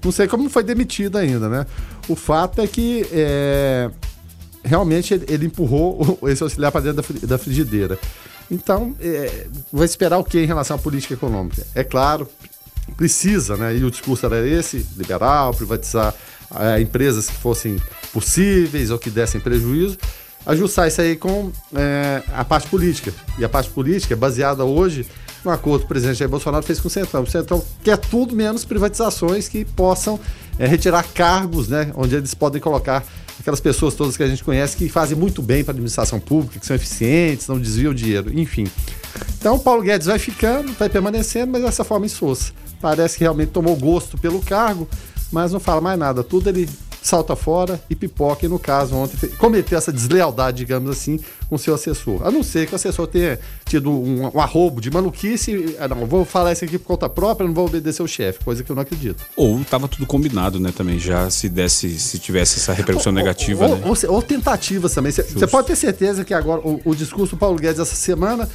Não sei como foi demitido ainda, né? O fato é que é, realmente ele, ele, empurrou esse auxiliar para dentro da, da frigideira. Então, é, vai esperar o que em relação à política econômica? É claro, precisa, né? E o discurso era esse: liberal, privatizar é, empresas que fossem possíveis ou que dessem prejuízo. Ajustar isso aí com é, a parte política. E a parte política é baseada hoje no acordo que o presidente Jair Bolsonaro fez com o Centrão. O Centrão quer tudo menos privatizações que possam é, retirar cargos, né? Onde eles podem colocar aquelas pessoas todas que a gente conhece que fazem muito bem para a administração pública, que são eficientes, não desviam dinheiro, enfim. Então, o Paulo Guedes vai ficando, vai permanecendo, mas dessa forma insossa parece que realmente tomou gosto pelo cargo, mas não fala mais nada. Tudo ele salta fora e pipoca, e no caso ontem cometeu essa deslealdade, digamos assim, com seu assessor. A não ser que o assessor tenha tido um, um arrobo de maluquice, ah, não, vou falar isso aqui por conta própria, não vou obedecer o chefe, coisa que eu não acredito. Ou estava tudo combinado, né, também, já se desse, se tivesse essa repercussão ou, negativa, ou, né? ou, ou tentativas também. Você pode ter certeza que agora o, o discurso do Paulo Guedes essa semana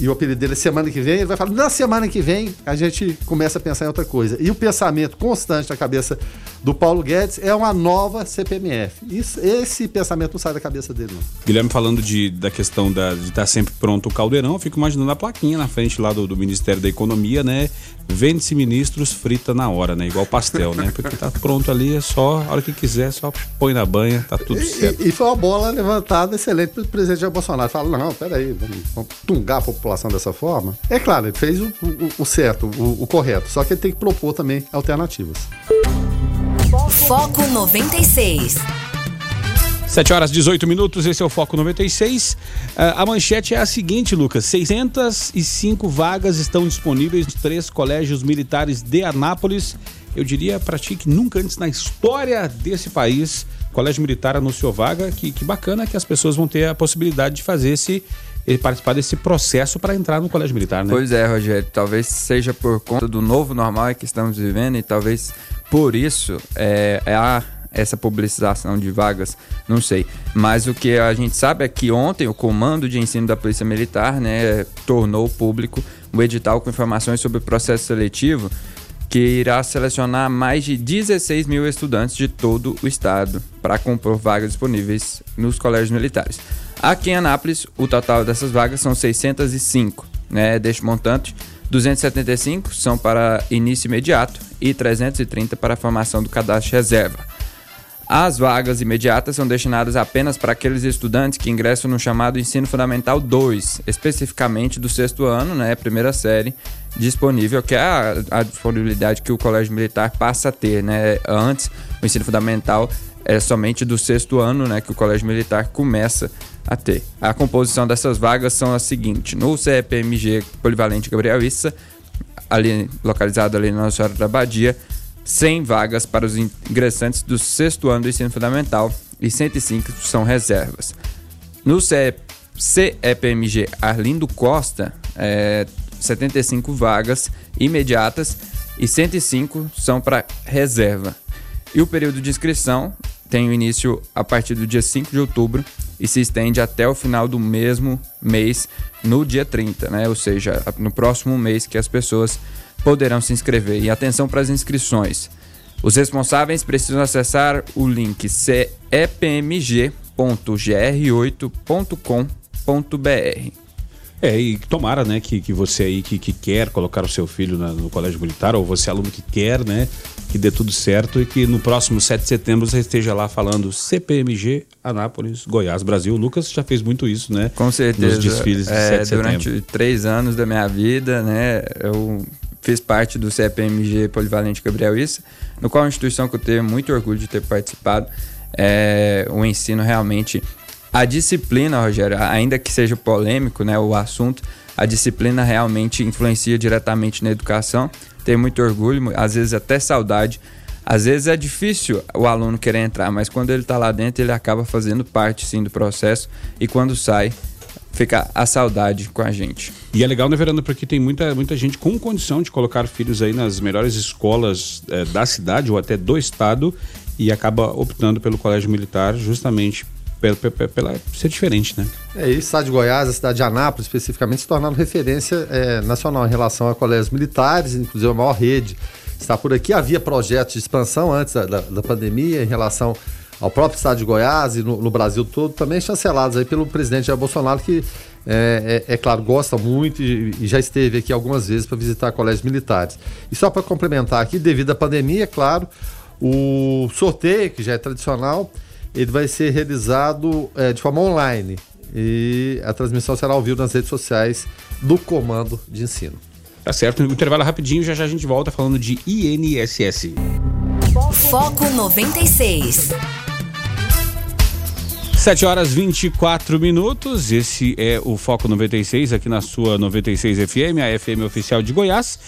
e o apelido dele é semana que vem, ele vai falar, na semana que vem a gente começa a pensar em outra coisa. E o pensamento constante na cabeça do Paulo Guedes é uma nova CPMF. Isso, esse pensamento não sai da cabeça dele, não. Guilherme falando de, da questão da, de estar sempre pronto o caldeirão, eu fico imaginando a plaquinha na frente lá do, do Ministério da Economia, né? Vende-se ministros, frita na hora, né? Igual pastel, né? Porque tá pronto ali, é só, a hora que quiser, só põe na banha, tá tudo certo. E, e foi uma bola levantada excelente pro presidente Jair Bolsonaro. Fala, não, peraí, vamos, vamos tungar a população dessa forma. É claro, ele fez o, o, o certo, o, o correto, só que ele tem que propor também alternativas. Foco 96. 7 horas 18 minutos, esse é o Foco 96. Uh, ah, a manchete é a seguinte, Lucas: 605 vagas estão disponíveis nos três colégios militares de Anápolis eu diria para ti que nunca antes na história desse país, o Colégio Militar anunciou vaga, que, que bacana que as pessoas vão ter a possibilidade de fazer esse e participar desse processo para entrar no colégio militar, né? Pois é, Rogério. Talvez seja por conta do novo normal que estamos vivendo e talvez por isso é, é a essa publicização de vagas, não sei. Mas o que a gente sabe é que ontem o Comando de Ensino da Polícia Militar né, tornou público o edital com informações sobre o processo seletivo que irá selecionar mais de 16 mil estudantes de todo o estado para compor vagas disponíveis nos colégios militares. Aqui em Anápolis, o total dessas vagas são 605. Né? Deste montante, 275 são para início imediato e 330 para a formação do cadastro reserva. As vagas imediatas são destinadas apenas para aqueles estudantes que ingressam no chamado Ensino Fundamental 2, especificamente do sexto ano, né, primeira série, disponível, que é a, a disponibilidade que o Colégio Militar passa a ter. Né? Antes, o ensino fundamental é somente do sexto ano né, que o Colégio Militar começa a ter. A composição dessas vagas são as seguintes: no CEPMG Polivalente Gabriel Issa, ali localizado ali na Nossa Senhora da Badia, 100 vagas para os ingressantes do sexto ano do ensino fundamental e 105 são reservas. No CEPMG Arlindo Costa, é, 75 vagas imediatas e 105 são para reserva. E o período de inscrição tem início a partir do dia 5 de outubro e se estende até o final do mesmo mês, no dia 30, né? Ou seja, no próximo mês que as pessoas poderão se inscrever. E atenção para as inscrições. Os responsáveis precisam acessar o link cepmg.gr8.com.br. É, e tomara, né, que, que você aí que, que quer colocar o seu filho na, no colégio militar, ou você aluno que quer, né, que dê tudo certo e que no próximo 7 de setembro você esteja lá falando CPMG, Anápolis, Goiás, Brasil. O Lucas já fez muito isso, né? Com certeza. Nos desfiles de é, 7 de setembro. Durante três anos da minha vida, né, eu fiz parte do CPMG Polivalente Gabriel Issa, no qual é uma instituição que eu tenho muito orgulho de ter participado. É, o ensino realmente. A disciplina, Rogério, ainda que seja polêmico né, o assunto, a disciplina realmente influencia diretamente na educação. Tenho muito orgulho, às vezes até saudade. Às vezes é difícil o aluno querer entrar, mas quando ele está lá dentro, ele acaba fazendo parte sim do processo e quando sai, fica a saudade com a gente. E é legal, né, Veranda, porque tem muita, muita gente com condição de colocar filhos aí nas melhores escolas é, da cidade ou até do estado e acaba optando pelo colégio militar justamente pela, pela, pela ser diferente, né? É isso, a cidade de Goiás, a cidade de Anápolis especificamente, se tornaram referência é, nacional em relação a colégios militares, inclusive a maior rede está por aqui. Havia projetos de expansão antes da, da, da pandemia em relação ao próprio estado de Goiás e no, no, Brasil todo, também chancelados aí pelo presidente Jair Bolsonaro, que, é, é, é claro, gosta muito e, e, já esteve aqui algumas vezes para visitar colégios militares. E só para complementar aqui, devido à pandemia, é claro, o sorteio, que já é tradicional, ele vai ser realizado é, de forma online. E a transmissão será ao vivo nas redes sociais do Comando de Ensino. Tá certo, intervalo rapidinho, já já a gente volta falando de INSS. Foco 96. 7 horas 24 minutos. Esse é o Foco 96 aqui na sua 96 FM, a FM oficial de Goiás.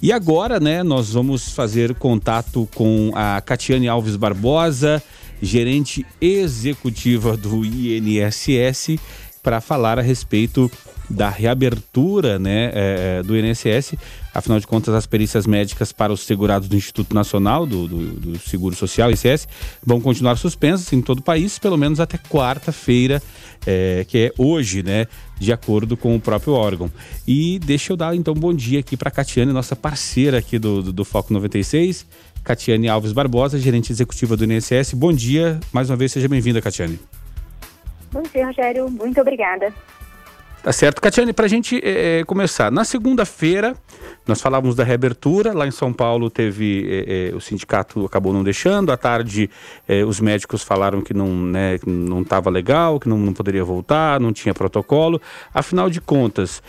E agora, né, nós vamos fazer contato com a Catiane Alves Barbosa, gerente executiva do INSS, para falar a respeito da reabertura né, é, do INSS. Afinal de contas, as perícias médicas para os segurados do Instituto Nacional do, do, do Seguro Social, INSS, vão continuar suspensas em todo o país, pelo menos até quarta-feira, é, que é hoje, né, de acordo com o próprio órgão. E deixa eu dar então bom dia aqui para a Catiane, nossa parceira aqui do, do, do Foco 96, Catiane Alves Barbosa, gerente executiva do INSS. Bom dia, mais uma vez, seja bem-vinda, Catiane. Bom dia, Rogério. Muito obrigada. Tá certo. Catiane, para a gente é, começar, na segunda-feira nós falávamos da reabertura, lá em São Paulo teve, é, o sindicato acabou não deixando, à tarde os médicos falaram que não né, não estava legal, que não, não, poderia voltar, não tinha protocolo. Afinal de contas,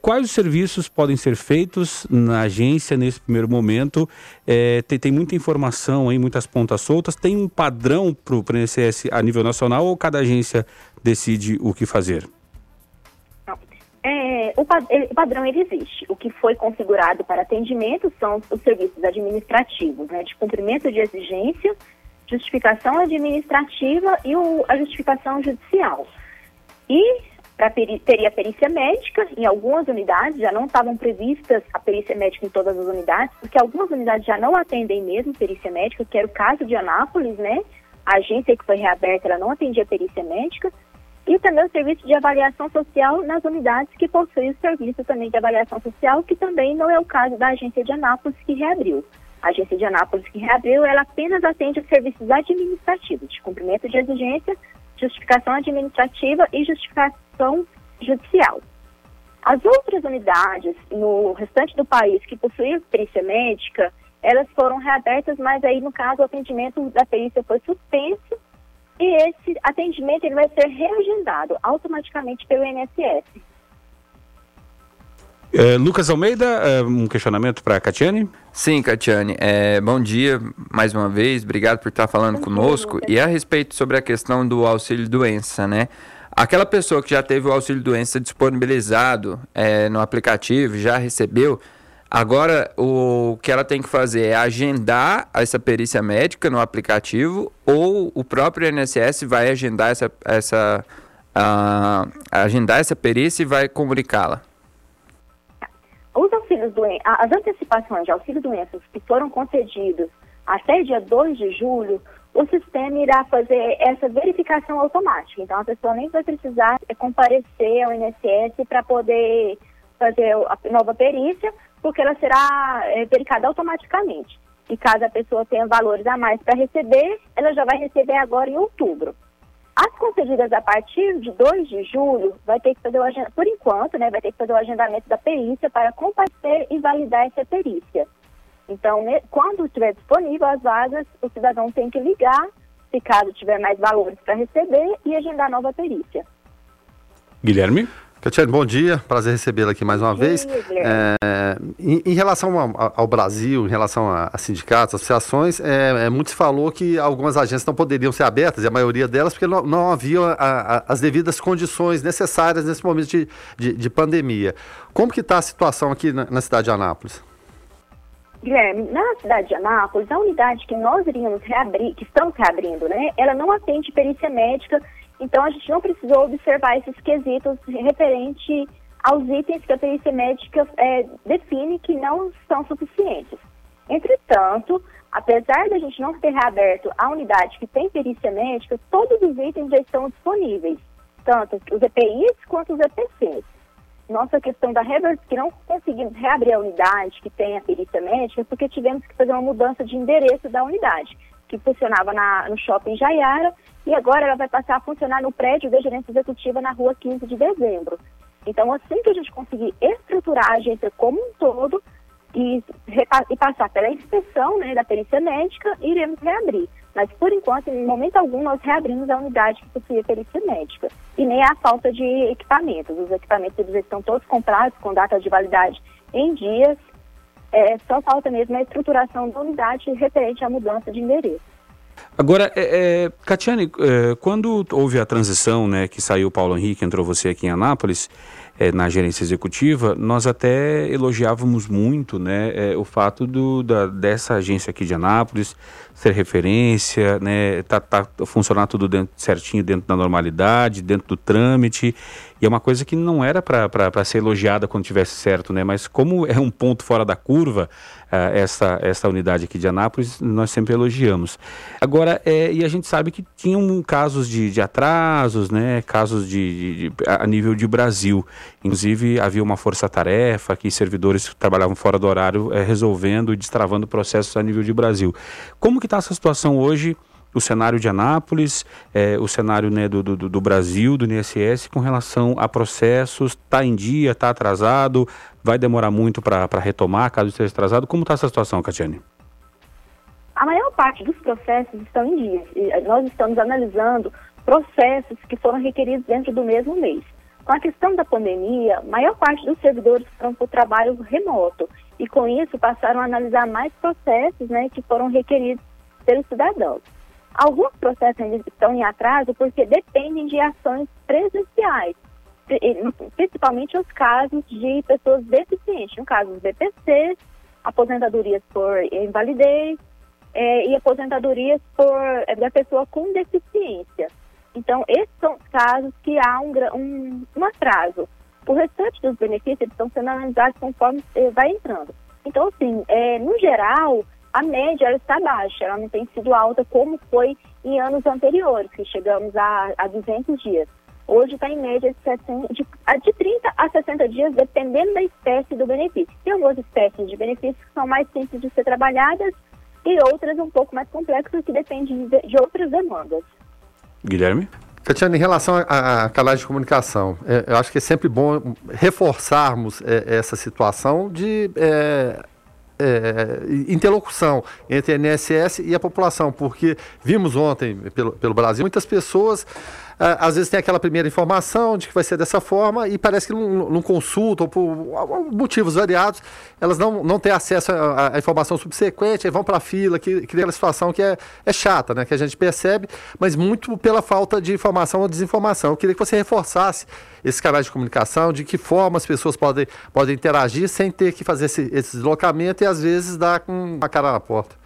quais os serviços podem ser feitos na agência nesse primeiro momento? Tem, tem, muita informação aí, muitas pontas soltas, tem um padrão para o INSS a nível nacional ou cada agência decide o que fazer? É, o, padrão ele existe. O que foi configurado para atendimento são os serviços administrativos, né, de cumprimento de exigências, justificação administrativa e o, a justificação judicial. E pra teria perícia médica em algumas unidades, já não estavam previstas a perícia médica em todas as unidades, porque algumas unidades já não atendem mesmo perícia médica, que era o caso de Anápolis, né? A agência que foi reaberta, ela não atendia perícia médica e também o serviço de avaliação social nas unidades que possuem o serviço também de avaliação social, que também não é o caso da agência de Anápolis que reabriu. A agência de Anápolis que reabriu, ela apenas atende os serviços administrativos, de cumprimento de exigência, justificação administrativa e justificação judicial. As outras unidades no restante do país que possuíam perícia médica, elas foram reabertas, mas aí no caso o atendimento da perícia foi suspenso e esse atendimento ele vai ser reagendado automaticamente pelo INSS. É, Lucas Almeida, é, um questionamento para a Catiane? Sim, Catiane. É, bom dia mais uma vez, obrigado por estar falando bom conosco. Dia, e a respeito sobre a questão do auxílio-doença, né? Aquela pessoa que já teve o auxílio-doença disponibilizado é, no aplicativo, já recebeu, Agora, o que ela tem que fazer é agendar essa perícia médica no aplicativo ou o próprio INSS vai agendar essa, essa, uh, agendar essa perícia e vai comunicá-la? Os auxílios as antecipações de auxílio doenças que foram concedidos até dia 2 de julho, o sistema irá fazer essa verificação automática. Então, a pessoa nem vai precisar comparecer ao INSS para poder fazer a nova perícia, porque ela será é, verificada automaticamente. E caso a pessoa tenha valores a mais para receber, ela já vai receber agora em outubro. As concedidas a partir de 2 de julho, vai ter que fazer o agendamento, por enquanto, né, vai ter que fazer o agendamento da perícia para comparecer e validar essa perícia. Então, quando estiver disponível as vagas, o cidadão tem que ligar, se caso tiver mais valores para receber, e agendar nova perícia. Guilherme? Catiane, bom dia, prazer recebê-la aqui mais uma bom vez. Dia, é, em, em, relação ao, ao, Brasil, em relação a, a sindicatos, associações, é, é, muito se falou que algumas agências não poderiam ser abertas, e a maioria delas, porque não, não havia a, a, as devidas condições necessárias nesse momento de, de, de pandemia. Como que está a situação aqui na, na cidade de Anápolis? Guilherme, na cidade de Anápolis, a unidade que nós iríamos reabrir, que estamos reabrindo, né, ela não atende perícia médica então, a gente não precisou observar esses quesitos referente aos itens que a perícia médica é, define que não são suficientes. Entretanto, apesar da gente não ter reaberto a unidade que tem perícia médica, todos os itens já estão disponíveis, tanto os EPIs quanto os EPCs. Nossa questão da reverse, que não conseguimos reabrir a unidade que tem a perícia médica, porque tivemos que fazer uma mudança de endereço da unidade, que funcionava na, no shopping Jaiara e agora ela vai passar a funcionar no prédio da gerência executiva na rua 15 de dezembro. Então, assim que a gente conseguir estruturar a agência como um todo e, e passar pela inspeção né, da perícia médica, iremos reabrir. Mas, por enquanto, em momento algum, nós reabrimos a unidade que possuía perícia médica. E nem a falta de equipamentos. Os equipamentos eles estão todos comprados com data de validade em dias. É, só falta mesmo a estruturação da unidade referente à mudança de endereço. Agora, é, é, Catiane, é, quando houve a transição, né, que saiu o Paulo Henrique, entrou você aqui em Anápolis, é, na gerência executiva, nós até elogiávamos muito né, é, o fato do, da, dessa agência aqui de Anápolis ser referência, né, tá, tá, funcionar tudo dentro, certinho dentro da normalidade, dentro do trâmite, e é uma coisa que não era para ser elogiada quando tivesse certo, né, mas como é um ponto fora da curva, essa, essa unidade aqui de Anápolis, nós sempre elogiamos. Agora, é, e a gente sabe que tinham casos de, de atrasos, né, casos de, de, de a nível de Brasil, Inclusive, havia uma força-tarefa que servidores que trabalhavam fora do horário é, resolvendo e destravando processos a nível de Brasil. Como que está essa situação hoje? O cenário de Anápolis, é, o cenário né, do, do, do, Brasil, do INSS, com relação a processos, está em dia, está atrasado, vai demorar muito para retomar, caso esteja atrasado. Como está essa situação, Catiane? A maior parte dos processos estão em dia. Nós estamos analisando processos que foram requeridos dentro do mesmo mês. Com a questão da pandemia, a maior parte dos servidores foram para o trabalho remoto e, com isso, passaram a analisar mais processos né, que foram requeridos pelos cidadãos. Alguns processos ainda estão em atraso porque dependem de ações presenciais. principalmente os casos de pessoas deficientes, no caso dos BPCs, aposentadorias por invalidez é, e aposentadorias por, é, da pessoa com deficiência. Então, esses são os casos que há um, um, um atraso. O restante dos benefícios estão sendo analisados conforme eh, vai entrando. Então, assim, é, no geral, a média ela está baixa, ela não tem sido alta como foi em anos anteriores, que chegamos a, a 200 dias. Hoje está em média de, 60, de, de 30 a 60 dias, dependendo da espécie do benefício. Tem algumas espécies de benefícios que são mais simples de ser trabalhadas e outras um pouco mais complexas que dependem de, de outras demandas. Guilherme? Tatiana, em relação à canais de comunicação, é, eu acho que é sempre bom reforçarmos é, essa situação de é, é, interlocução entre a INSS e a população, porque vimos ontem pelo, pelo Brasil muitas pessoas às vezes tem aquela primeira informação de que vai ser dessa forma e parece que não, não consultam por motivos variados, elas não, não têm acesso à, informação subsequente, aí vão para a fila, que cria aquela situação que é, é chata, né? Que a gente percebe, mas muito pela falta de informação ou desinformação. Eu queria que você reforçasse esses canais de comunicação, de que forma as pessoas podem, podem interagir sem ter que fazer esse, esse deslocamento e às vezes dar com a cara na porta.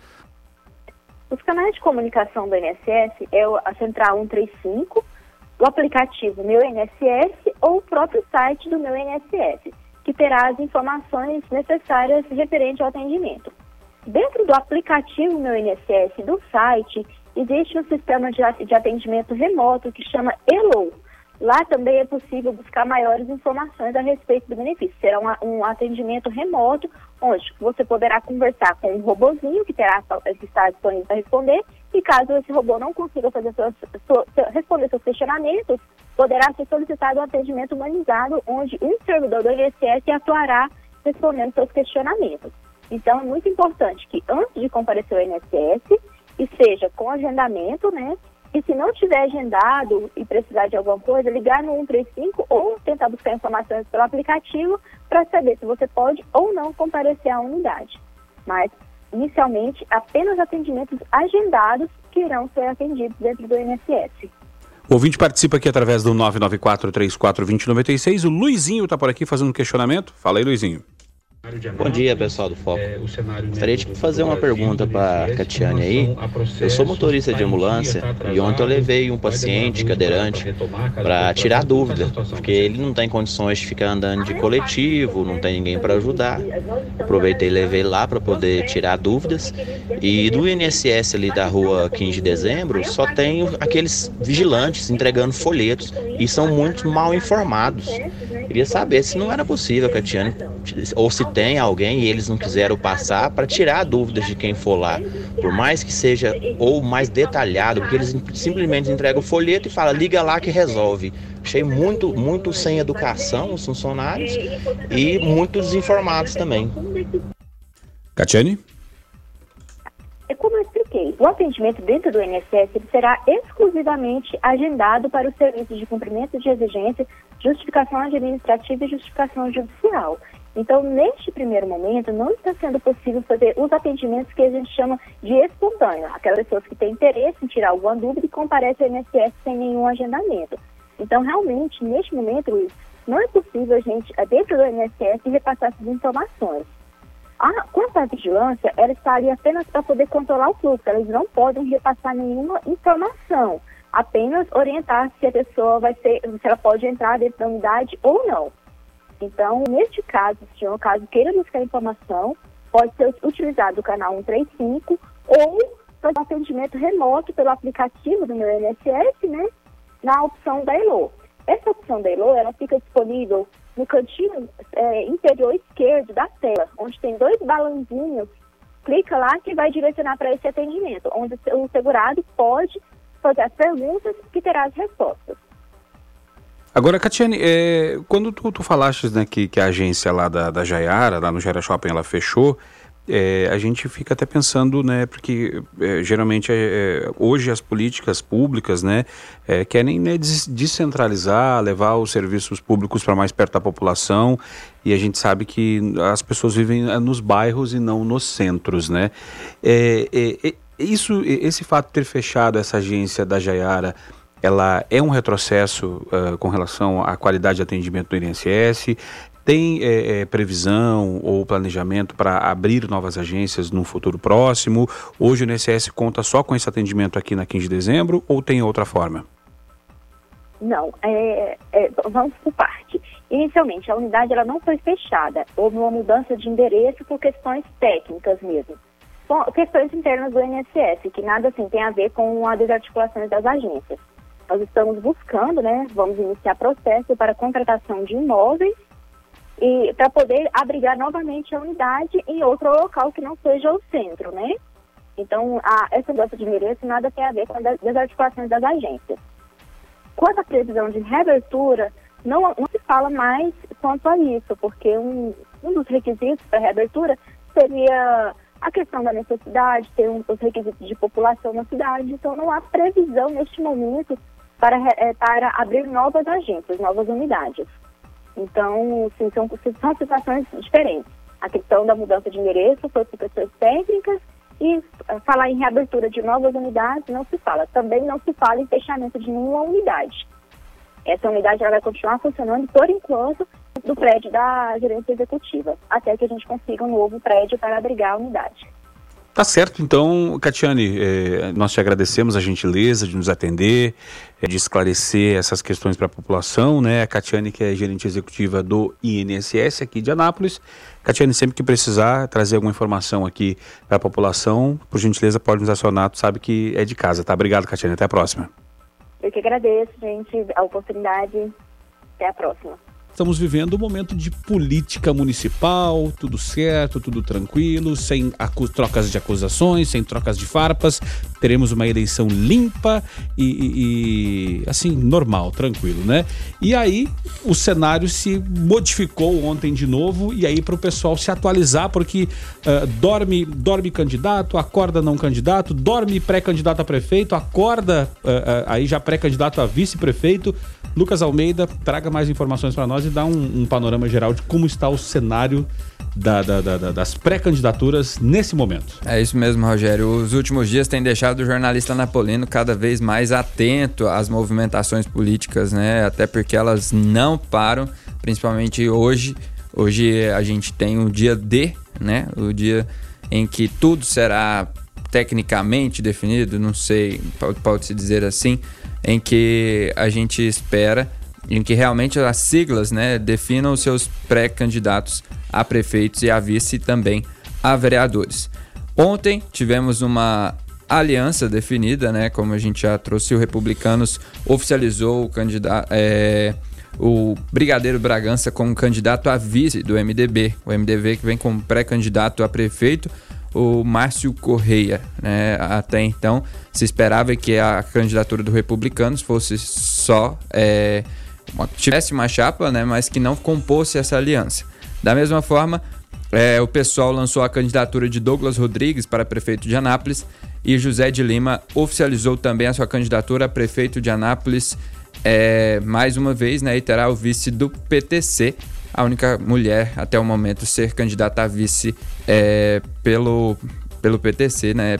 Os canais de comunicação do INSS é a Central 135, o aplicativo Meu INSS ou o próprio site do Meu INSS, que terá as informações necessárias referente ao atendimento. Dentro do aplicativo Meu INSS do site, existe um sistema de atendimento remoto que chama ELO, Lá também é possível buscar maiores informações a respeito do benefício. Será um, um atendimento remoto, onde você poderá conversar com um robozinho que terá que estar disponível para responder. E caso esse robô não consiga fazer suas, sua, responder seus questionamentos, poderá ser solicitado um atendimento humanizado, onde um servidor do INSS atuará respondendo seus questionamentos. Então, é muito importante que antes de comparecer ao INSS, e seja com agendamento, né, e se não tiver agendado e precisar de alguma coisa, ligar no 135 ou tentar buscar informações pelo aplicativo para saber se você pode ou não comparecer à unidade. Mas, inicialmente, apenas atendimentos agendados que irão ser atendidos dentro do INSS. O ouvinte participa aqui através do 994-34-2096. O Luizinho está por aqui fazendo um questionamento. Fala aí, Luizinho. Bom dia, pessoal do Foco. Gostaria de fazer uma pergunta para a Catiane aí. Eu sou motorista de ambulância e ontem eu levei um paciente cadeirante para tirar dúvida, porque ele não tem condições de ficar andando de coletivo, não tem ninguém para ajudar. Aproveitei e levei lá para poder tirar dúvidas. E do INSS ali da rua 15 de dezembro, só tem aqueles vigilantes entregando folhetos e são muito mal informados. Queria saber se não era possível, Catiane, ou se tem alguém e eles não quiseram passar para tirar dúvidas de quem for lá. Por mais que seja ou mais detalhado, porque eles simplesmente entregam o folheto e falam, liga lá que resolve. Achei muito, muito sem educação os funcionários e muito desinformados também. Catiane? Expliquei, o atendimento dentro do INSS será exclusivamente agendado para os serviços de cumprimento de exigência, justificação administrativa e justificação judicial. Então, neste primeiro momento, não está sendo possível fazer os atendimentos que a gente chama de espontâneo, aquelas pessoas que têm interesse em tirar alguma dúvida e comparecem ao INSS sem nenhum agendamento. Então, realmente, neste momento, não é possível a gente, dentro do INSS, repassar essas informações. A, quanto à vigilância, ela está ali apenas para poder controlar o fluxo, eles não podem repassar nenhuma informação, apenas orientar se a pessoa vai ser, se ela pode entrar dentro da unidade ou não. Então, neste caso, se um caso queira buscar informação, pode ser utilizado o canal 135 ou fazer um atendimento remoto pelo aplicativo do meu INSS, né, na opção da ELO. Essa opção da ELO, ela fica disponível no cantinho é, inferior esquerdo da tela, onde tem dois balãozinhos. Clica lá que vai direcionar para esse atendimento, onde o segurado pode fazer as perguntas que terá as respostas. Agora, Catiane, é, quando tu, tu falaste né, que, que a agência lá da, da Jaiara, lá no Jaira Shopping, ela fechou, é, a gente fica até pensando, né, porque é, geralmente é, é hoje as políticas públicas, né, é, querem né, descentralizar, levar os serviços públicos para mais perto da população e a gente sabe que as pessoas vivem é, nos bairros e não nos centros, né. isso, esse fato de ter fechado essa agência da Jaiara ela é um retrocesso uh, com relação à qualidade de atendimento do INSS? Tem é, é, previsão ou planejamento para abrir novas agências no futuro próximo? Hoje o INSS conta só com esse atendimento aqui na 15 de dezembro ou tem outra forma? Não, é, é, vamos por parte. Inicialmente, a unidade ela não foi fechada. Houve uma mudança de endereço por questões técnicas mesmo. questões internas do INSS, que nada assim tem a ver com a desarticulação das agências. Nós estamos buscando, né, vamos iniciar processo para contratação de imóveis e para poder abrigar novamente a unidade em outro local que não seja o centro, né? Então, a, essa mudança de endereço nada tem a ver com as desarticulações das agências. Quanto à previsão de reabertura, não, não se fala mais quanto a isso, porque um, um dos requisitos para reabertura seria a questão da necessidade, ter um, os requisitos de população na cidade, então não há previsão neste momento para, é, para abrir novas agências, novas unidades. Então, sim, são, são situações diferentes. A questão da mudança de endereço foi por questões técnicas e eh, falar em reabertura de novas unidades não se fala. Também não se fala em fechamento de nenhuma unidade. Essa unidade ela vai continuar funcionando, por enquanto, do prédio da gerência executiva, até que a gente consiga um novo prédio para abrigar a unidade. Tá certo, então, Catiane, eh, nós te agradecemos a gentileza de nos atender, de esclarecer essas questões para a população, né? A Catiane, que é gerente executiva do INSS aqui de Anápolis. Catiane, sempre que precisar trazer alguma informação aqui para a população, por gentileza, pode nos acionar, tu sabe que é de casa, tá? Obrigado, Catiane, até a próxima. Eu que agradeço, gente, a oportunidade. Até a próxima. Estamos vivendo um momento de política municipal, tudo certo, tudo tranquilo, sem trocas de acusações, sem trocas de farpas. Teremos uma eleição limpa e, e, e, assim, normal, tranquilo, né? E aí o cenário se modificou ontem de novo, e aí para o pessoal se atualizar, porque uh, dorme, dorme candidato, acorda não candidato, dorme pré-candidato a prefeito, acorda uh, uh, aí já pré-candidato a vice-prefeito. Lucas Almeida, traga mais informações para nós e dá um, um, panorama geral de como está o cenário da, da, da, das pré-candidaturas nesse momento. É isso mesmo, Rogério. Os últimos dias têm deixado o jornalista napolino cada vez mais atento às movimentações políticas, né? Até porque elas não param, principalmente hoje. Hoje a gente tem o dia D, né? O dia em que tudo será tecnicamente definido, não sei, pode-se dizer assim, em que a gente espera em que realmente as siglas né, definam os seus pré-candidatos a prefeitos e a vice também a vereadores. Ontem tivemos uma aliança definida, né? Como a gente já trouxe, o Republicanos oficializou o candidato. É, o Brigadeiro Bragança como candidato a vice do MDB. O MDB que vem como pré-candidato a prefeito o Márcio Correia. Né? Até então, se esperava que a candidatura do Republicanos fosse só. É, tivesse uma chapa, né? mas que não compôsse essa aliança. Da mesma forma, é, o pessoal lançou a candidatura de Douglas Rodrigues para prefeito de Anápolis e José de Lima oficializou também a sua candidatura a prefeito de Anápolis é, mais uma vez, né? E terá o vice do PTC, a única mulher até o momento ser candidata a vice é, pelo, pelo PTC, né,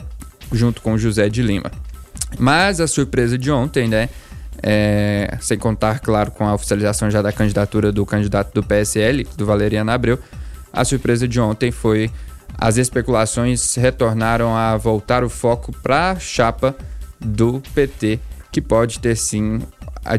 junto com José de Lima. Mas a surpresa de ontem, né, é, sem contar, claro, com a oficialização já da candidatura do candidato do PSL, do Valeriano Abreu, a surpresa de ontem foi as especulações retornaram a voltar o foco para a chapa do PT, que pode ter sim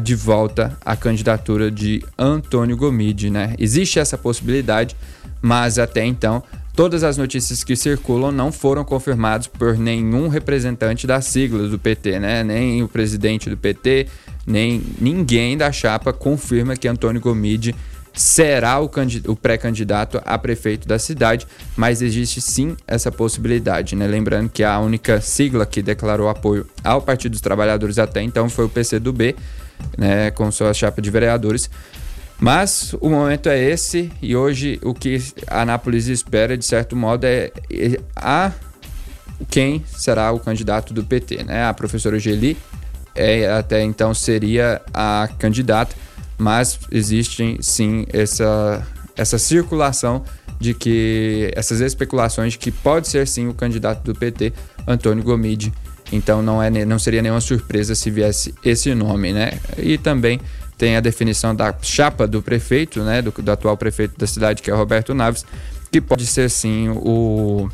de volta a candidatura de Antônio Gomide, né? Existe essa possibilidade, mas até então todas as notícias que circulam não foram confirmadas por nenhum representante da sigla do PT, né? Nem o presidente do PT, nem ninguém da chapa confirma que Antônio Gomide será o, o pré-candidato a prefeito da cidade, mas existe sim essa possibilidade, né? Lembrando que a única sigla que declarou apoio ao Partido dos Trabalhadores até então foi o PCdoB, né, com sua chapa de vereadores. Mas o momento é esse e hoje o que a Anápolis espera, de certo modo, é, é a quem será o candidato do PT. Né? A professora Geli é, até então seria a candidata, mas existe sim essa, essa circulação de que essas especulações de que pode ser sim o candidato do PT, Antônio Gomide, Então não, é, não seria nenhuma surpresa se viesse esse nome, né? E também tem a definição da chapa do prefeito, né? Do, do atual prefeito da cidade, que é Roberto Naves, que pode ser sim o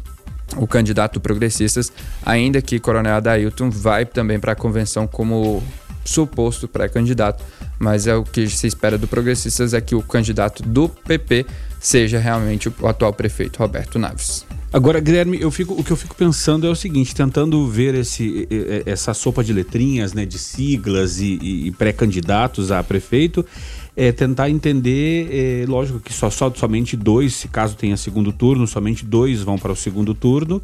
o candidato progressistas, ainda que Coronel Adailton vai também para a convenção como suposto pré-candidato, mas é o que se espera do progressistas é que o candidato do PP seja realmente o atual prefeito Roberto Naves. Agora, Guilherme, eu fico, o que eu fico pensando é o seguinte, tentando ver esse, essa sopa de letrinhas, né, de siglas e, e pré-candidatos a prefeito, é tentar entender, é, lógico que só, só somente dois, se caso tenha segundo turno, somente dois vão para o segundo turno.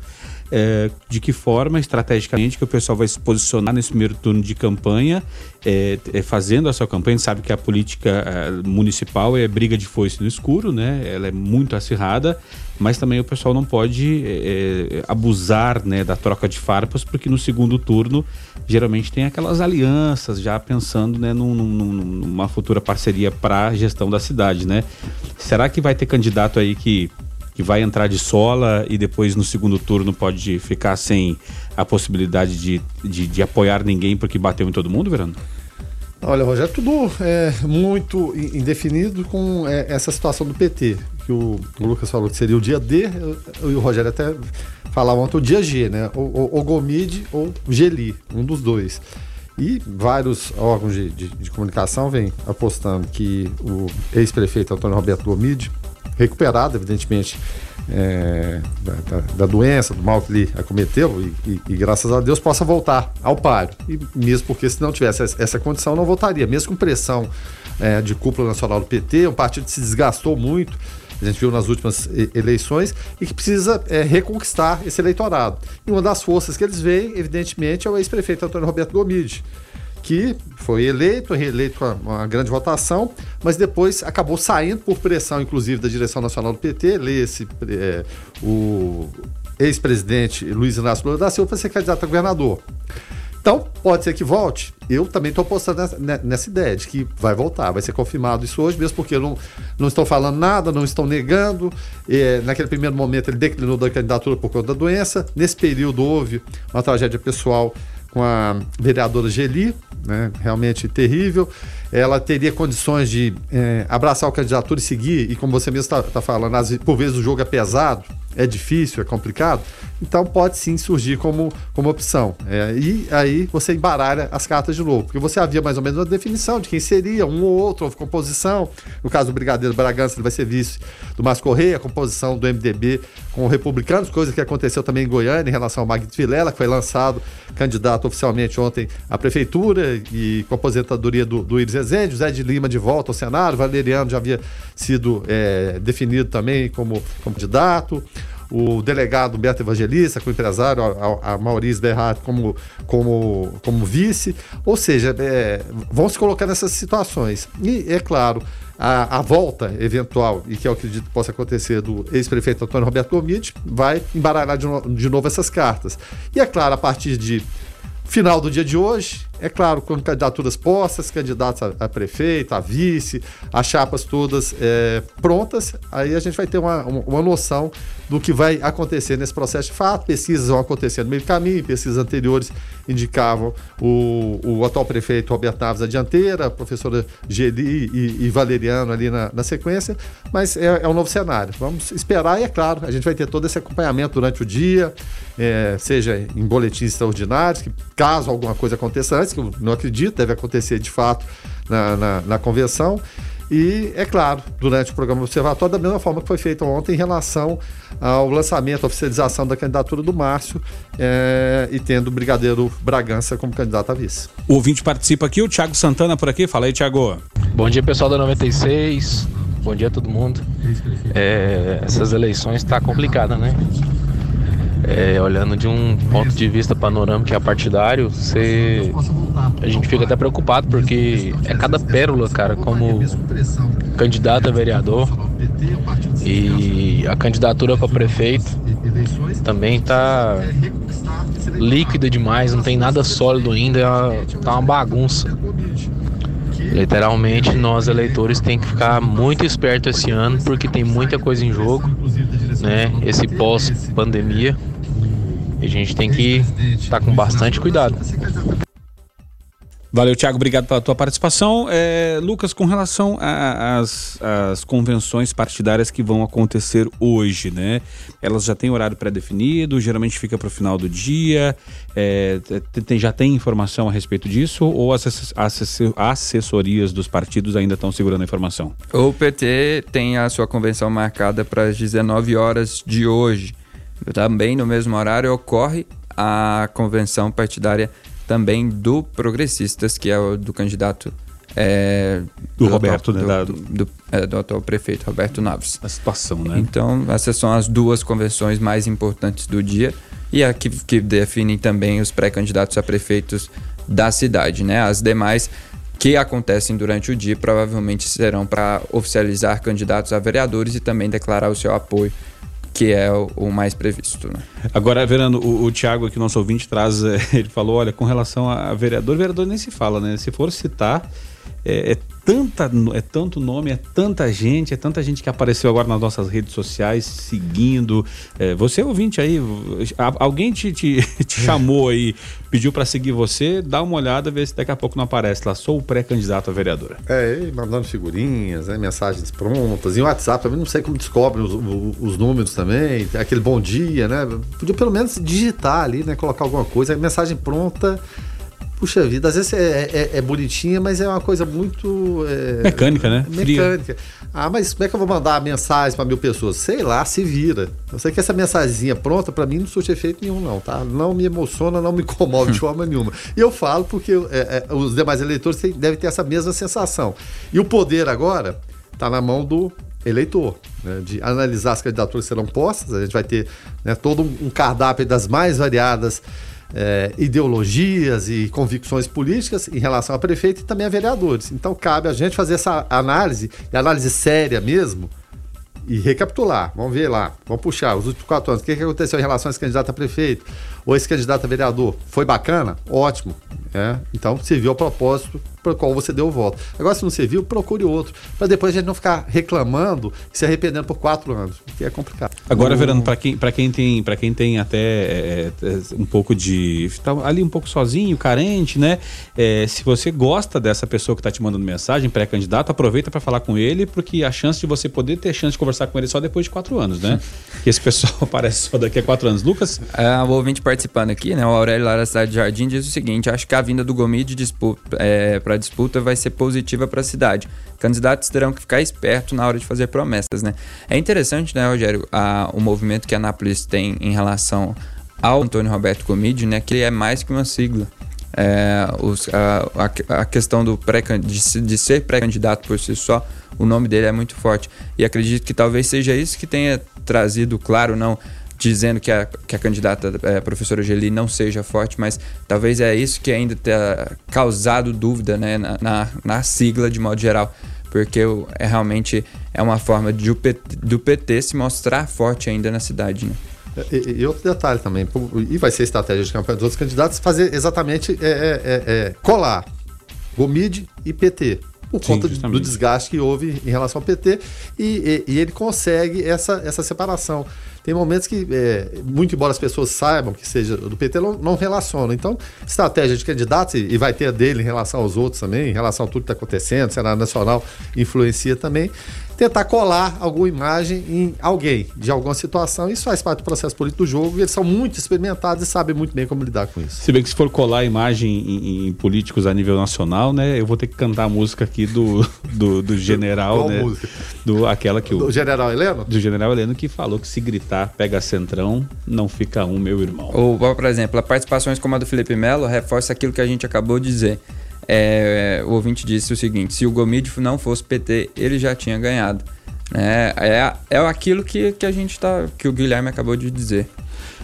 É, de que forma, estrategicamente, que o pessoal vai se posicionar nesse primeiro turno de campanha, é, é, fazendo a sua campanha. Sabe que a política é, municipal é briga de foice no escuro, né? Ela é muito acirrada, mas também o pessoal não pode é, abusar né, da troca de farpas, porque no segundo turno geralmente tem aquelas alianças já pensando né, num, num, numa futura parceria para a gestão da cidade, né? Será que vai ter candidato aí que, que vai entrar de sola e depois no segundo turno pode ficar sem a possibilidade de, de, de apoiar ninguém porque bateu em todo mundo, Verano? Olha, Rogério, tudo é muito indefinido com é, essa situação do PT, que o, Lucas falou que seria o dia D, e o Rogério até falava ontem o dia G, né? Ou, Gomide ou Geli, um dos dois. E vários órgãos de, de, de comunicação vêm apostando que o ex-prefeito Antônio Roberto Gomide, recuperado, evidentemente, é, da, da, doença, do mal que ele acometeu e, e, e, graças a Deus possa voltar ao páreo. E mesmo porque se não tivesse essa condição, não voltaria. Mesmo com pressão é, de cúpula nacional do PT, um partido que se desgastou muito, a gente viu nas últimas eleições, e que precisa é, reconquistar esse eleitorado. E uma das forças que eles veem, evidentemente, é o ex-prefeito Antônio Roberto Gomide que foi eleito, reeleito com uma grande votação, mas depois acabou saindo por pressão, inclusive, da direção nacional do PT, lê-se é, o ex-presidente Luiz Inácio Lula da Silva para ser candidato a governador. Então, pode ser que volte. Eu também estou apostando nessa, nessa, ideia de que vai voltar, vai ser confirmado isso hoje, mesmo porque não, não estão falando nada, não estão negando. É, naquele primeiro momento, ele declinou da candidatura por conta da doença. Nesse período, houve uma tragédia pessoal com a vereadora Geli, né? realmente terrível. Ela teria condições de é, abraçar a candidatura e seguir, e como você mesmo está tá falando, às, por vezes o jogo é pesado, é difícil, é complicado, então pode sim surgir como, como opção. É, e aí você embaralha as cartas de novo, porque você havia mais ou menos uma definição de quem seria, um ou outro, houve composição. No caso do Brigadeiro Bragança, ele vai ser vice do Márcio Correia, composição do MDB com o Republicanos, coisa que aconteceu também em Goiânia em relação ao Magno Vilela, que foi lançado candidato oficialmente ontem à prefeitura e com a aposentadoria do, do Iris Rezende, José de Lima de volta ao cenário, Valeriano já havia sido é, definido também como, como candidato o delegado Beto Evangelista, com o empresário a, a Maurício Berrat como, como, como vice. Ou seja, é, vão se colocar nessas situações. E, é claro, a, a, volta eventual, e que eu acredito que possa acontecer, do ex-prefeito Antônio Roberto Gomide, vai embaralhar de, no, de novo essas cartas. E é claro, a partir de final do dia de hoje, é claro, com candidaturas postas, candidatos a, a prefeito, a vice, as chapas todas é, prontas, aí a gente vai ter uma, uma noção do que vai acontecer nesse processo de fato. Pesquisas vão acontecer no meio do caminho, pesquisas anteriores indicavam o, o atual prefeito Roberto Naves à dianteira, a professora Geli e, e Valeriano ali na, na sequência, mas é, é, um novo cenário. Vamos esperar e, é claro, a gente vai ter todo esse acompanhamento durante o dia, é, seja em boletins extraordinários, que caso alguma coisa aconteça antes, que eu não acredito, deve acontecer de fato na, na, na convenção. E, é claro, durante o programa observatório, da mesma forma que foi feito ontem em relação ao lançamento, à oficialização da candidatura do Márcio é, e tendo o Brigadeiro Bragança como candidato a vice. O ouvinte participa aqui, o Thiago Santana por aqui. Fala aí, Thiago. Bom dia, pessoal da 96. Bom dia a todo mundo. É, essas eleições tá complicada, né? É, olhando de um ponto de vista panorâmico que é partidário, você, a gente fica até preocupado porque é cada pérola, cara, como candidato a vereador e a candidatura para prefeito também tá líquida demais, não tem nada sólido ainda, tá uma bagunça. Literalmente, nós eleitores tem que ficar muito esperto esse ano porque tem muita coisa em jogo, né? Esse pós-pandemia. a gente tem que estar tá com bastante cuidado. Valeu, Thiago, obrigado pela tua participação. É, Lucas, com relação às convenções partidárias que vão acontecer hoje, né? Elas já têm horário pré-definido, geralmente fica para o final do dia. É, tem, já tem informação a respeito disso ou as assessorias dos partidos ainda estão segurando a informação? O PT tem a sua convenção marcada para as 19 horas de hoje. Também no mesmo horário ocorre a convenção partidária também do Progressistas, que é o do candidato. É, do, do, Roberto, atual, né? Do, do, é, do, atual prefeito, Roberto Naves. A situação, né? Então, essas são as duas convenções mais importantes do dia e a que, que definem também os pré-candidatos a prefeitos da cidade, né? As demais que acontecem durante o dia provavelmente serão para oficializar candidatos a vereadores e também declarar o seu apoio que é o, mais previsto. Né? Agora, Verano, o, o Tiago aqui, nosso ouvinte, traz, ele falou, olha, com relação a vereador, vereador nem se fala, né? Se for citar, é, é, tanta, é tanto nome, é tanta gente, é tanta gente que apareceu agora nas nossas redes sociais seguindo. É, você ouvinte aí, alguém te, te, te chamou aí, pediu para seguir você, dá uma olhada, vê se daqui a pouco não aparece lá. Sou o pré-candidato a vereadora. É, mandando figurinhas, né, mensagens prontas. E o WhatsApp também, não sei como descobre os, os, números também, aquele bom dia, né? Podia pelo menos digitar ali, né? Colocar alguma coisa, mensagem pronta Puxa vida, às vezes é, é, é, bonitinha, mas é uma coisa muito. É, mecânica, né? Mecânica. Fria. Ah, mas como é que eu vou mandar mensagem para mil pessoas? Sei lá, se vira. Eu sei que essa mensagenzinha pronta, para mim, não surte efeito nenhum, não, tá? Não me emociona, não me comove de forma nenhuma. E eu falo porque é, é, os demais eleitores têm, devem ter essa mesma sensação. E o poder agora está na mão do eleitor, né, de analisar as candidaturas que serão postas. A gente vai ter né, todo um cardápio das mais variadas é, ideologias e convicções políticas em relação a prefeito e também a vereadores. Então cabe a gente fazer essa análise, análise séria mesmo, e recapitular. Vamos ver lá, vamos puxar os últimos quatro anos. O que, que aconteceu em relação a esse candidato a prefeito ou esse candidato a vereador? Foi bacana? Ótimo. É? Então serviu ao propósito para o qual você deu o voto. Agora, se não serviu, procure outro. Para depois a gente não ficar reclamando e se arrependendo por quatro anos, que é complicado. Agora, o... Verano, para quem, quem, tem, quem tem até é, é, um pouco de. Tá ali um pouco sozinho, carente, né? É, se você gosta dessa pessoa que está te mandando mensagem, pré-candidato, aproveita para falar com ele, porque a chance de você poder ter chance de conversar com ele só depois de quatro anos, né? que esse pessoal aparece só daqui a quatro anos. Lucas? É, o ouvinte participando aqui, né? O Aurélio lá da cidade de Jardim diz o seguinte: acho que a vinda do Gomide é, para disputa vai ser positiva para a cidade. Candidatos terão que ficar esperto na hora de fazer promessas, né? É interessante, né, Rogério, a, o movimento que a Anápolis tem em relação ao Antônio Roberto Comide, né? Que ele é mais que uma sigla. É, os, a, a, a, questão do pré, de, de ser pré-candidato por si só, o nome dele é muito forte. E acredito que talvez seja isso que tenha trazido, claro, não dizendo que a, que a candidata é, a professora Geli não seja forte, mas talvez é isso que ainda tenha causado dúvida né, na, na, na sigla de modo geral, porque é realmente é uma forma de, do PT se mostrar forte ainda na cidade. Né? E, e, outro detalhe também, e vai ser estratégia de campanha dos outros candidatos, fazer exatamente é, é, é, é colar Gomide e PT por Sim, conta justamente. do desgaste que houve em relação ao PT e, e, e, ele consegue essa, essa separação. Tem momentos que, é, muito embora as pessoas saibam que seja do PT, não, não relacionam. Então, estratégia de candidatos, e, e vai ter a dele em relação aos outros também, em relação a tudo que está acontecendo, o Senado Nacional influencia também tentar colar alguma imagem em alguém, de alguma situação. Isso faz parte do processo político do jogo e eles são muito experimentados e sabem muito bem como lidar com isso. Se bem que se for colar imagem em, em políticos a nível nacional, né, eu vou ter que cantar a música aqui do, do, do general, Qual né? Música? Do, aquela que o... Do general Heleno? Do general Heleno que falou que se gritar pega centrão, não fica um, meu irmão. Ou, por exemplo, a participações como a do Felipe Melo reforça aquilo que a gente acabou de dizer é, o ouvinte disse o seguinte: se o Gomide não fosse PT, ele já tinha ganhado. É, é, é aquilo que, que a gente tá. que o Guilherme acabou de dizer.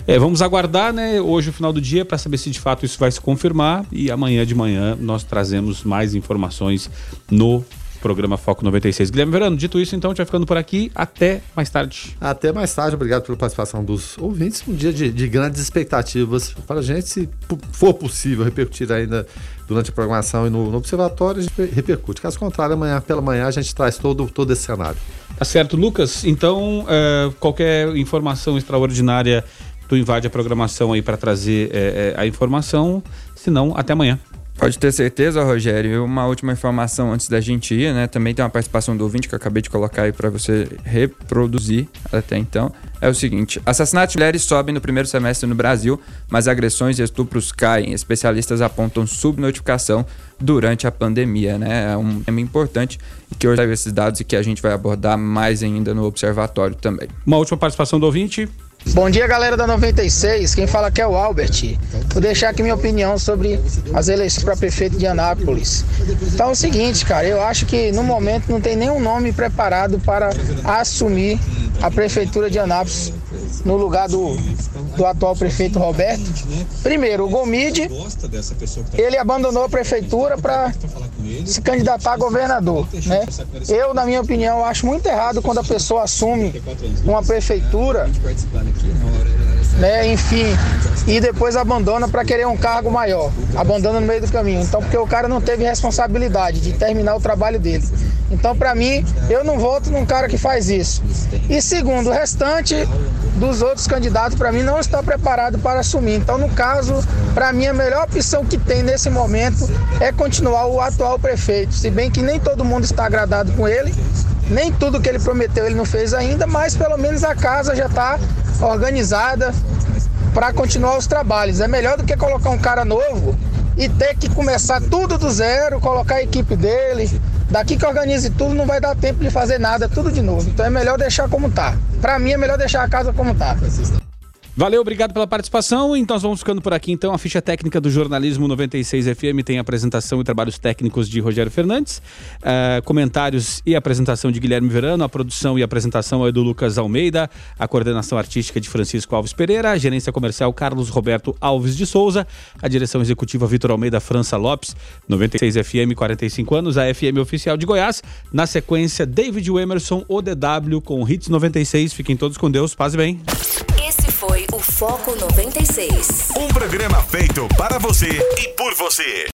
É, vamos aguardar, né, hoje o final do dia para saber se de fato isso vai se confirmar e amanhã de manhã nós trazemos mais informações no programa Foco 96. Guilherme Verano, dito isso, então, a gente vai ficando por aqui. Até mais tarde. Até mais tarde. Obrigado pela participação dos ouvintes. Um dia de, de grandes expectativas para a gente, se for possível, repercutir ainda durante a programação e no, no, observatório, a gente repercute. Caso contrário, amanhã pela manhã a gente traz todo, todo esse cenário. Tá certo, Lucas. Então, é, qualquer informação extraordinária tu invade a programação aí para trazer é, é, a informação. Se não, até amanhã. Pode ter certeza, Rogério. Uma última informação antes da gente ir, né? Também tem uma participação do ouvinte que eu acabei de colocar aí para você reproduzir até então. É o seguinte: assassinatos de mulheres sobem no primeiro semestre no Brasil, mas agressões e estupros caem. Especialistas apontam subnotificação durante a pandemia, né? É um tema importante que hoje esses dados e que a gente vai abordar mais ainda no observatório também. Uma última participação do ouvinte. Bom dia, galera da 96. Quem fala aqui é o Albert. Vou deixar aqui minha opinião sobre as eleições para prefeito de Anápolis. Então é o seguinte, cara, eu acho que no momento não tem nenhum nome preparado para assumir a prefeitura de Anápolis no lugar do, do atual prefeito Roberto. Primeiro, o Gomide, ele abandonou a prefeitura para se candidatar a governador, né? Eu, na minha opinião, acho muito errado quando a pessoa assume uma prefeitura né, enfim, e depois abandona para querer um cargo maior, abandona no meio do caminho. Então, porque o cara não teve responsabilidade de terminar o trabalho dele. Então, para mim, eu não voto num cara que faz isso. E segundo, o restante dos outros candidatos, para mim, não está preparado para assumir. Então, no caso, para mim, a melhor opção que tem nesse momento é continuar o atual prefeito. Se bem que nem todo mundo está agradado com ele, nem tudo que ele prometeu ele não fez ainda, mas pelo menos a casa já está organizada para continuar os trabalhos. É melhor do que colocar um cara novo e ter que começar tudo do zero, colocar a equipe dele. Daqui que organize tudo, não vai dar tempo de fazer nada, tudo de novo. Então é melhor deixar como tá. Para mim é melhor deixar a casa como tá. Valeu, obrigado pela participação. Então, nós vamos ficando por aqui. Então, a ficha técnica do Jornalismo 96 FM tem apresentação e trabalhos técnicos de Rogério Fernandes, uh, comentários e apresentação de Guilherme Verano, a produção e apresentação é do Lucas Almeida, a coordenação artística de Francisco Alves Pereira, a gerência comercial Carlos Roberto Alves de Souza, a direção executiva Vitor Almeida França Lopes, 96 FM, 45 anos, a FM oficial de Goiás. Na sequência, David Emerson, ODW com Hits 96. Fiquem todos com Deus, paz e bem. Foi o Foco 96. Um programa feito para você e por você.